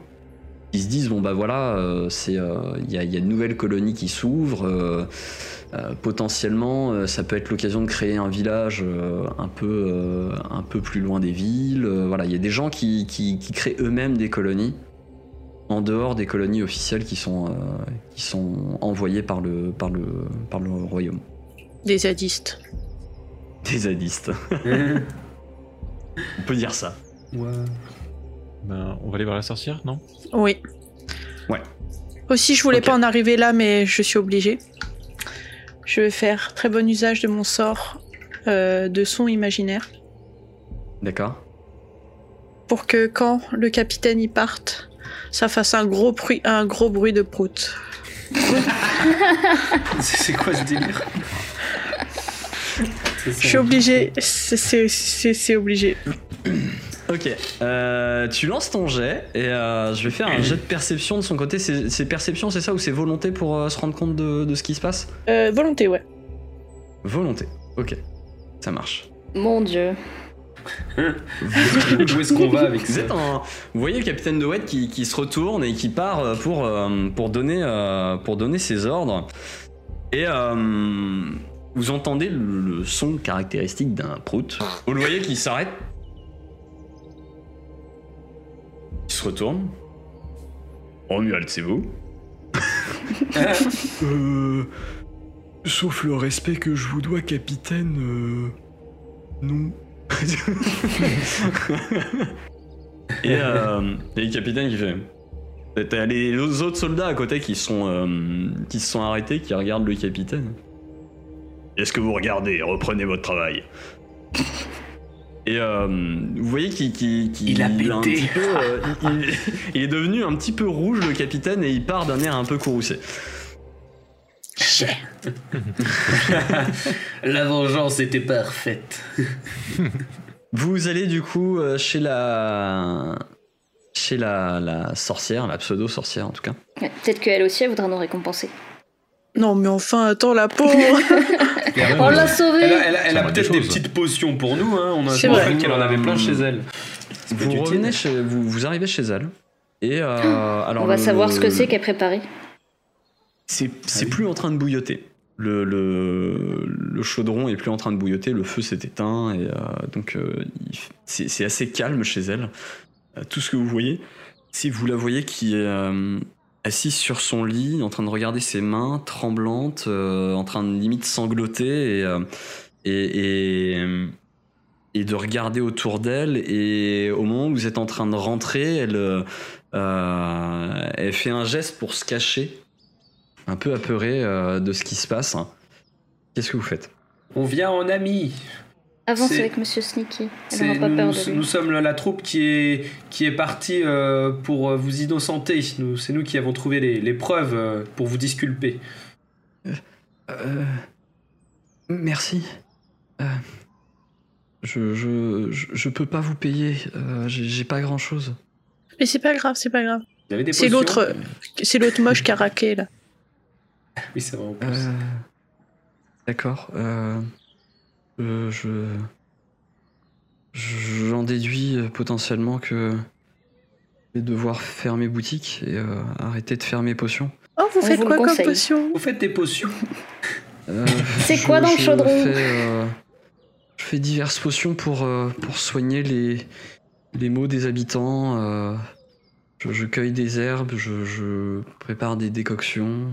qui se disent bon bah voilà, euh, c'est euh, il y, a, il y a de nouvelles colonies qui s'ouvrent. euh, euh, potentiellement, euh, ça peut être l'occasion de créer un village euh, un peu euh, un peu plus loin des villes. Euh, voilà, il y a des gens qui, qui, qui créent eux-mêmes des colonies en dehors des colonies officielles qui sont, euh, qui sont envoyées par le, par, le, par le royaume. Des zadistes. Des zadistes. On peut dire ça. Ouais. Ben, on va aller voir la sorcière, non? Oui. Ouais. Aussi, je voulais pas en arriver là, mais je suis obligée. Je vais faire très bon usage de mon sort euh, de son imaginaire D'accord pour que quand le capitaine y parte, ça fasse un gros bruit, un gros bruit de prout. C'est quoi ce délire? Je suis obligée. C'est obligé. Ok, euh, tu lances ton jet et euh, je vais faire un jet de perception de son côté. C'est perception, c'est ça ou c'est volonté pour euh, se rendre compte de, de ce qui se passe? Euh, volonté, ouais. Volonté, ok, ça marche. Mon dieu. Où est-ce qu'on va avec Vous, ça êtes en- vous voyez le capitaine de Wet qui, qui se retourne et qui part pour, pour, donner, pour donner ses ordres. Et euh, vous entendez le, le son caractéristique d'un prout. Vous le voyez qui s'arrête. Il se retourne. Romuald, c'est vous Euh. Sauf le respect que je vous dois, capitaine. Euh. Non. Et, euh, et le capitaine qui fait. T'as les autres soldats à côté qui sont euh, qui se sont arrêtés, qui regardent le capitaine. Est-ce que vous regardez? Reprenez votre travail. Et euh, vous voyez qu'il Il a un pété. petit peu, euh, il, il- il est devenu un petit peu rouge le capitaine et il part d'un air un peu courroucé. La vengeance était parfaite. Vous allez du coup euh, chez la chez la, la sorcière, la pseudo sorcière en tout cas. Ouais, Peut-être qu'elle aussi, elle voudra nous récompenser. Non, mais enfin, attends, la pauvre On l'a sauvée Elle a, elle elle des peut-être des choses. petites potions pour nous, hein. On a je me vrai. rappelle qu'elle en avait plein chez elle. Peut être Vous revenez chez, vous, vous arrivez chez elle. Et euh, alors On va le- savoir ce que c'est qu'elle préparé. C'est c'est Ah oui. plus en train de bouilloter. Le, le, le chaudron est plus en train de bouilloter, le feu s'est éteint et euh, donc euh, il- c'est c'est assez calme chez elle. Tout ce que vous voyez, si vous la voyez qui est euh, assise sur son lit, en train de regarder ses mains tremblantes, euh, en train de limite sangloter et, euh, et, de regarder autour d'elle. Et au moment où vous êtes en train de rentrer, elle, euh, fait un geste pour se cacher un peu apeuré euh, de ce qui se passe. Qu'est-ce que vous faites? On vient en ami. Avance C'est- avec Monsieur Sneaky. Elle C'est- n'aura pas nous, peur nous- de lui. nous sommes la, la troupe qui est, qui est partie euh, pour euh, vous innocenter. Nous- C'est nous qui avons trouvé les, les preuves euh, pour vous disculper. Euh, Merci. Euh, je, je, je, je peux pas vous payer. euh, J'ai pas grand chose. Mais c'est pas grave, c'est pas grave. C'est l'autre, c'est l'autre moche qui a raqué, là. Oui, c'est vrai. Euh, D'accord. Euh, je. J'en déduis euh, potentiellement que. Je vais devoir fermer boutique et euh, arrêter de faire mes potions. Oh, vous On faites vous quoi comme conseille. potion? Vous faites des potions. Euh, C'est quoi dans le chaudron fais, euh, Je fais diverses potions pour, euh, pour soigner les, les maux des habitants. euh, je, je cueille des herbes, je, je prépare des décoctions.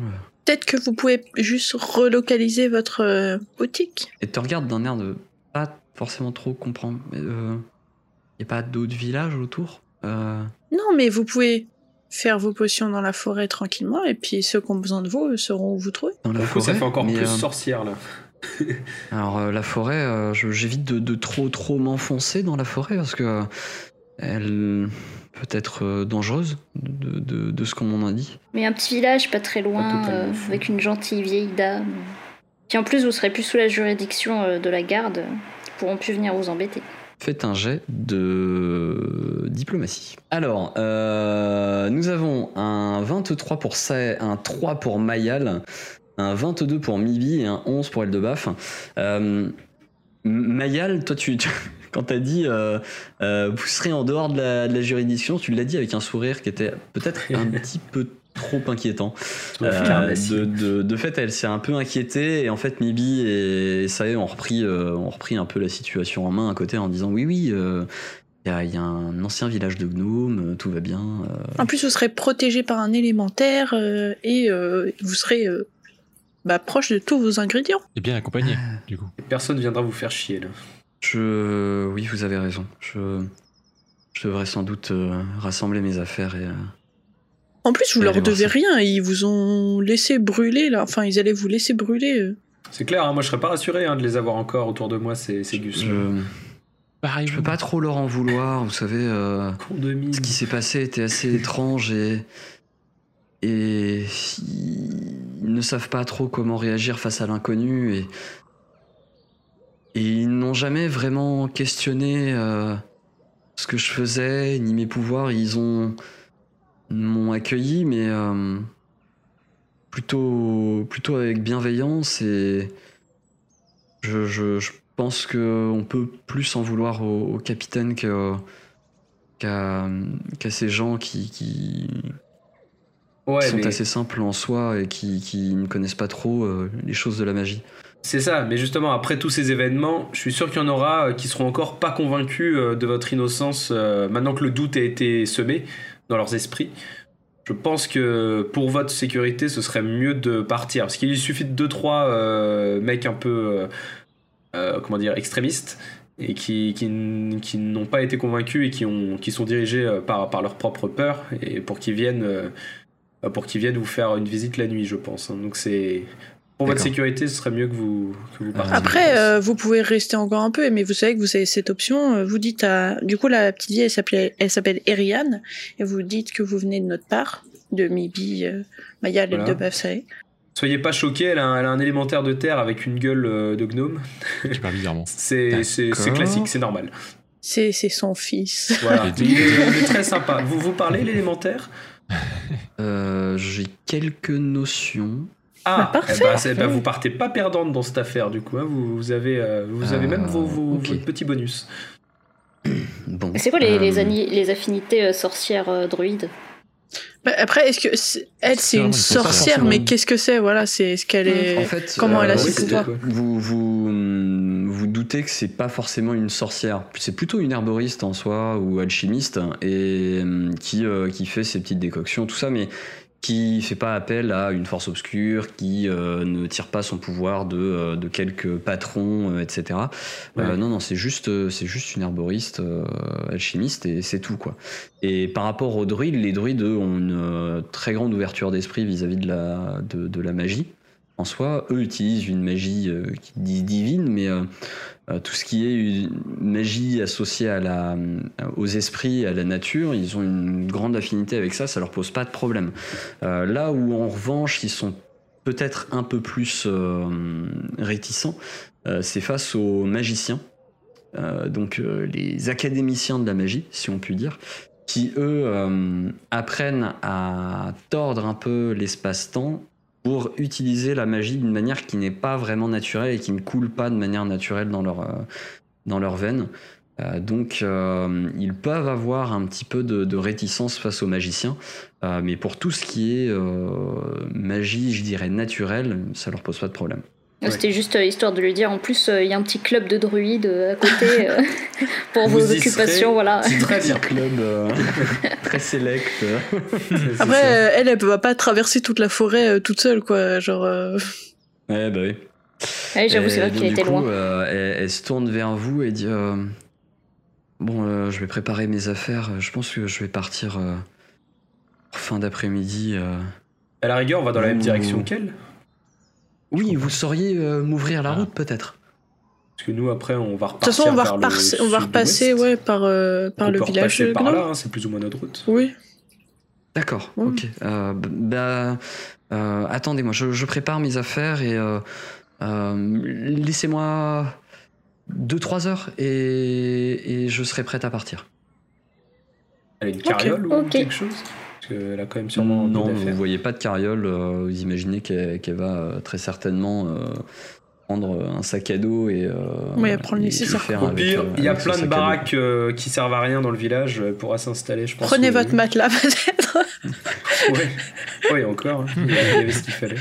Peut-être que vous pouvez juste relocaliser votre euh, boutique. Et te regarde d'un air de pas forcément trop comprendre. Il n'y a pas d'autres villages autour Euh, Non, mais vous pouvez faire vos potions dans la forêt tranquillement, et puis ceux qui ont besoin de vous eux sauront où vous trouver. dans la forêt ça fait encore plus euh, sorcière là. Alors euh, la forêt, euh, je- j'évite de, de trop trop m'enfoncer dans la forêt parce que euh, elle peut être euh, dangereuse de, de- de ce qu'on m'en a dit. Mais un petit village pas très loin, euh, avec une gentille vieille dame. Puis en plus, vous serez plus sous la juridiction euh, de la garde. Ils pourront plus venir vous embêter. Faites un jet de diplomatie. Alors, euh, nous avons un 23 pour Sa- un 3 pour Mayal, un 22 pour Mibi et un 11 pour Eldebaf. Euh, Mayal, toi, tu- quand t'as dit euh, euh, vous serez en dehors de la, de la juridiction, tu l'as dit avec un sourire qui était peut-être un petit peu trop inquiétant. Euh, de, de, de fait, elle s'est un peu inquiétée et en fait, Mibi et Sae ont repris, euh, ont repris un peu la situation en main à côté en disant oui, oui, euh, il y, a, il y a un ancien village de gnomes, euh, tout va bien. euh. En plus, vous serez protégé par un élémentaire, euh, et euh, vous serez euh, bah, proche de tous vos ingrédients. Et bien accompagné, du coup. Personne viendra vous faire chier là. Je, oui, vous avez raison. Je, je devrais sans doute euh, rassembler mes affaires et. euh, En plus, vous leur devez rien, ils vous ont laissé brûler, là. Enfin, ils allaient vous laisser brûler. C'est clair, hein, moi je serais pas rassuré hein, de les avoir encore autour de moi, ces, ces gus. je, Pareil, je peux pas trop leur en vouloir, vous savez. euh. Ce qui s'est passé était assez étrange et. Et ils ne savent pas trop comment réagir face à l'inconnu et. Et ils n'ont jamais vraiment questionné euh, ce que je faisais, ni mes pouvoirs. Ils ont. m'ont accueilli, mais. euh, plutôt, plutôt avec bienveillance et. Je, je, je pense qu'on peut plus en vouloir au, au capitaine qu'à ces gens qui, qui Ouais, sont mais assez simples en soi et qui, qui ne connaissent pas trop euh, les choses de la magie. C'est ça. Mais justement, après tous ces événements, je suis sûr qu'il y en aura euh, qui seront encore pas convaincus euh, de votre innocence euh, maintenant que le doute a été semé dans leurs esprits. Je pense que pour votre sécurité, ce serait mieux de partir. Parce qu'il suffit de 2-3 mecs un peu, comment dire, extrémistes et qui, qui, qui n'ont pas été convaincus et qui, ont, qui sont dirigés par, par leur propre peur et pour qu'ils viennent, pour qu'ils viennent vous faire une visite la nuit, je pense. hein. Donc c'est pour votre sécurité, ce serait mieux que vous, que vous partiez. Après, euh, vous pouvez rester encore un peu, mais vous savez que vous avez cette option. euh, Vous dites à, du coup, la petite vieille, elle s'appelle Eriane, et vous dites que vous venez de notre part, de Mibi, euh, Mayal et Voilà. de Bafsae. Soyez pas choqués, elle a, un, elle a un élémentaire de terre avec une gueule euh, de gnome. Super bizarrement. C'est c'est- c'est D'accord. classique, c'est normal. C'est, c'est son fils. Voilà. Il, est, il est très sympa. Vous vous parlez l'élémentaire? Euh, J'ai quelques notions. Ah, Bah, parfait. eh ben, c'est- bah, vous partez pas perdante dans cette affaire du coup. hein. Vous, vous avez, euh, vous avez Ah, même vos, vos- votre petit bonus. Bon. Mais c'est quoi les, les, Euh, les affinités euh, sorcières euh, druides? Bah, après, est-ce que elle, c'est une sorcière, forcément. mais qu'est-ce que c'est? Voilà, c'est est-ce qu'elle est. En fait, Comment elle a euh, ses pouvoirs vous, vous, hum, vous doutez que c'est pas forcément une sorcière, c'est plutôt une herboriste en soi ou alchimiste et hum, qui, euh, qui fait ses petites décoctions, tout ça, mais qui fait pas appel à une force obscure, qui euh, ne tire pas son pouvoir de, euh, de quelques patrons, euh, etc. Euh, non, non, c'est juste, c'est juste une herboriste alchimiste et c'est tout quoi. Et par rapport aux druides, les druides eux, ont une très grande ouverture d'esprit vis-à-vis de la, de, de la magie. En soi, eux utilisent une magie qui dit divine, mais tout ce qui est une magie associée à la, euh, aux esprits, à la nature, ils ont une grande affinité avec ça, ça leur pose pas de problème. Euh, là où en revanche, ils sont peut-être un peu plus euh, réticents, euh, c'est face aux magiciens, Euh, donc euh, les académiciens de la magie, si on peut dire, qui eux euh, apprennent à tordre un peu l'espace-temps pour utiliser la magie d'une manière qui n'est pas vraiment naturelle et qui ne coule pas de manière naturelle dans leur, euh, dans veines. Euh, donc euh, ils peuvent avoir un petit peu de, réticence face aux magiciens, mais pour tout ce qui est magie, je dirais naturelle, ça leur pose pas de problème. C'était juste euh, histoire de lui dire en plus, euh, il y a un petit club de druides euh, à côté euh, pour Vous vos occupations. Voilà. C'est très bien. Club euh, très select. Après, euh, elle, elle va pas traverser toute la forêt euh, toute seule, quoi. Genre. euh, Ouais, bah oui. Ouais, J'avoue, c'est vrai du était coup, loin. euh, elle, elle se tourne vers vous et dit euh, Bon, euh, je vais préparer mes affaires. Je pense que je vais partir euh, fin d'après-midi. euh. À la rigueur, on va dans la même direction qu'elle. Oui, vous sauriez euh, m'ouvrir la Ah. route peut-être Parce que nous, après, on va De toute repartir. façon, on va, repasser, on va sud-ouest. repasser ouais, par, euh, par On le peut village repasser de par Gnome. là, hein, c'est plus ou moins notre route. Oui. D'accord, ok. Euh, bah, euh, attendez-moi, je, je prépare mes affaires et euh, euh, laissez-moi 2-3 heures et, et je serai prête à partir. Elle a une carriole ou quelque chose? Parce qu'elle a quand même sûrement non, vous voyez pas de carriole. euh, vous imaginez qu'elle va euh, très certainement euh, prendre un sac à dos et, euh, Oui, elle prend le et nécessaire. faire Au avec, pire, il y a plein de baraques euh, qui servent à rien dans le village. Elle pourra s'installer, je pense. Prenez votre matelas, peut-être. Ouais encore. hein. Il y avait ce qu'il fallait.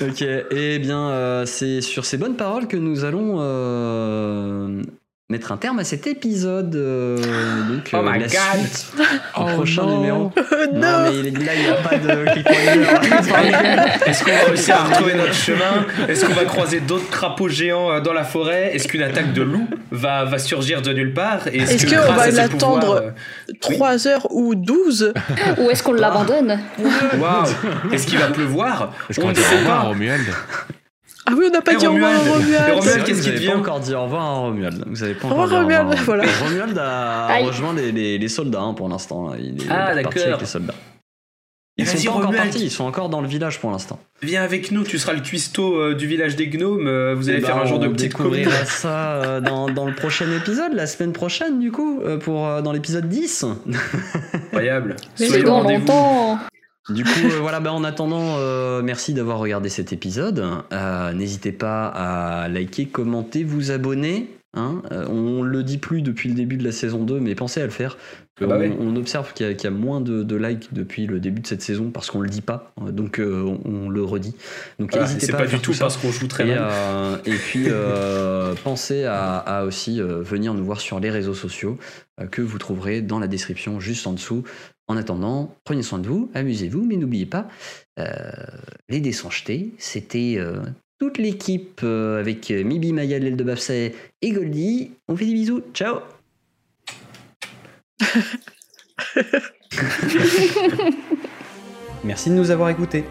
Ok, et bien euh, c'est sur ces bonnes paroles que nous allons euh, mettre un terme à cet épisode. euh, donc, Oh euh, my la God. suite au Oh prochain non. numéro. non. Non, mais il- là, il n'y a pas de. Est-ce qu'on va réussir à retrouver notre chemin? Est-ce qu'on va croiser d'autres crapauds géants euh, dans la forêt? Est-ce qu'une attaque de loup va, va surgir de nulle part? Est-ce que qu'on va l'attendre pouvoirs, euh, 3 heures ou 12 Ou est-ce qu'on l'abandonne? Waouh Est-ce qu'il va pleuvoir? Est-ce On qu'on ne sait pas. Romuald Ah oui, on n'a pas Et dit au revoir à Romuald. Et Romuald. Romuald, Vous qu'est-ce qu'il devient pas encore dit au revoir à Romuald. Vous avez pas Au encore dit au revoir à Romuald, voilà. Et Romuald a Aïe. rejoint les, les- les soldats hein, pour l'instant. Il est Ah, parti d'accord. avec les soldats. Ils sont pas encore Romuald. partis, ils sont encore dans le village pour l'instant. Viens avec nous, tu seras le cuistot euh, du village des gnomes. euh, vous allez Eh ben, faire un genre de on petite découvrira ça euh, dans, dans le prochain épisode, la semaine prochaine du coup, euh, pour, euh, dans l'épisode 10. Incroyable. C'est Soyez au dans longtemps. Du coup, euh, voilà, bah, en attendant, euh, merci d'avoir regardé cet épisode. Euh, N'hésitez pas à liker, commenter, vous abonner. Hein. On le dit plus depuis le début de la saison 2, mais pensez à le faire. Ah bah on, observe qu'il y, a- qu'il y a moins de, de likes depuis le début de cette saison parce qu'on le dit pas. Donc on, on le redit. Donc Voilà, n'hésitez c'est pas, pas à du faire tout parce qu'on joue très Et, euh, et puis pensez à, à aussi venir nous voir sur les réseaux sociaux que vous trouverez dans la description juste en dessous. En attendant, prenez soin de vous, amusez-vous, mais n'oubliez pas, euh, les dés sont jetés. C'était euh, toute l'équipe euh, avec Mibi, Maya, Lel de Bafsay et Goldie. On fait des bisous, ciao Merci de nous avoir écoutés.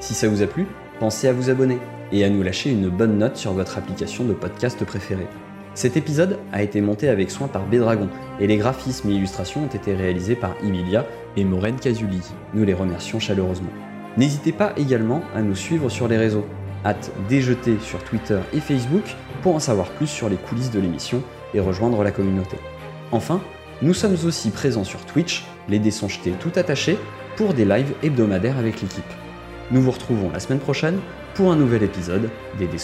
Si ça vous a plu, pensez à vous abonner et à nous lâcher une bonne note sur votre application de podcast préférée. Cet épisode a été monté avec soin par Bédragon et les graphismes et illustrations ont été réalisés par Emilia et Maureen Casuli. Nous les remercions chaleureusement. N'hésitez pas également à nous suivre sur les réseaux, hâte déjeter sur Twitter et Facebook pour en savoir plus sur les coulisses de l'émission et rejoindre la communauté. Enfin, nous sommes aussi présents sur Twitch, les dés tout attachés, pour des lives hebdomadaires avec l'équipe. Nous vous retrouvons la semaine prochaine pour un nouvel épisode des Dés.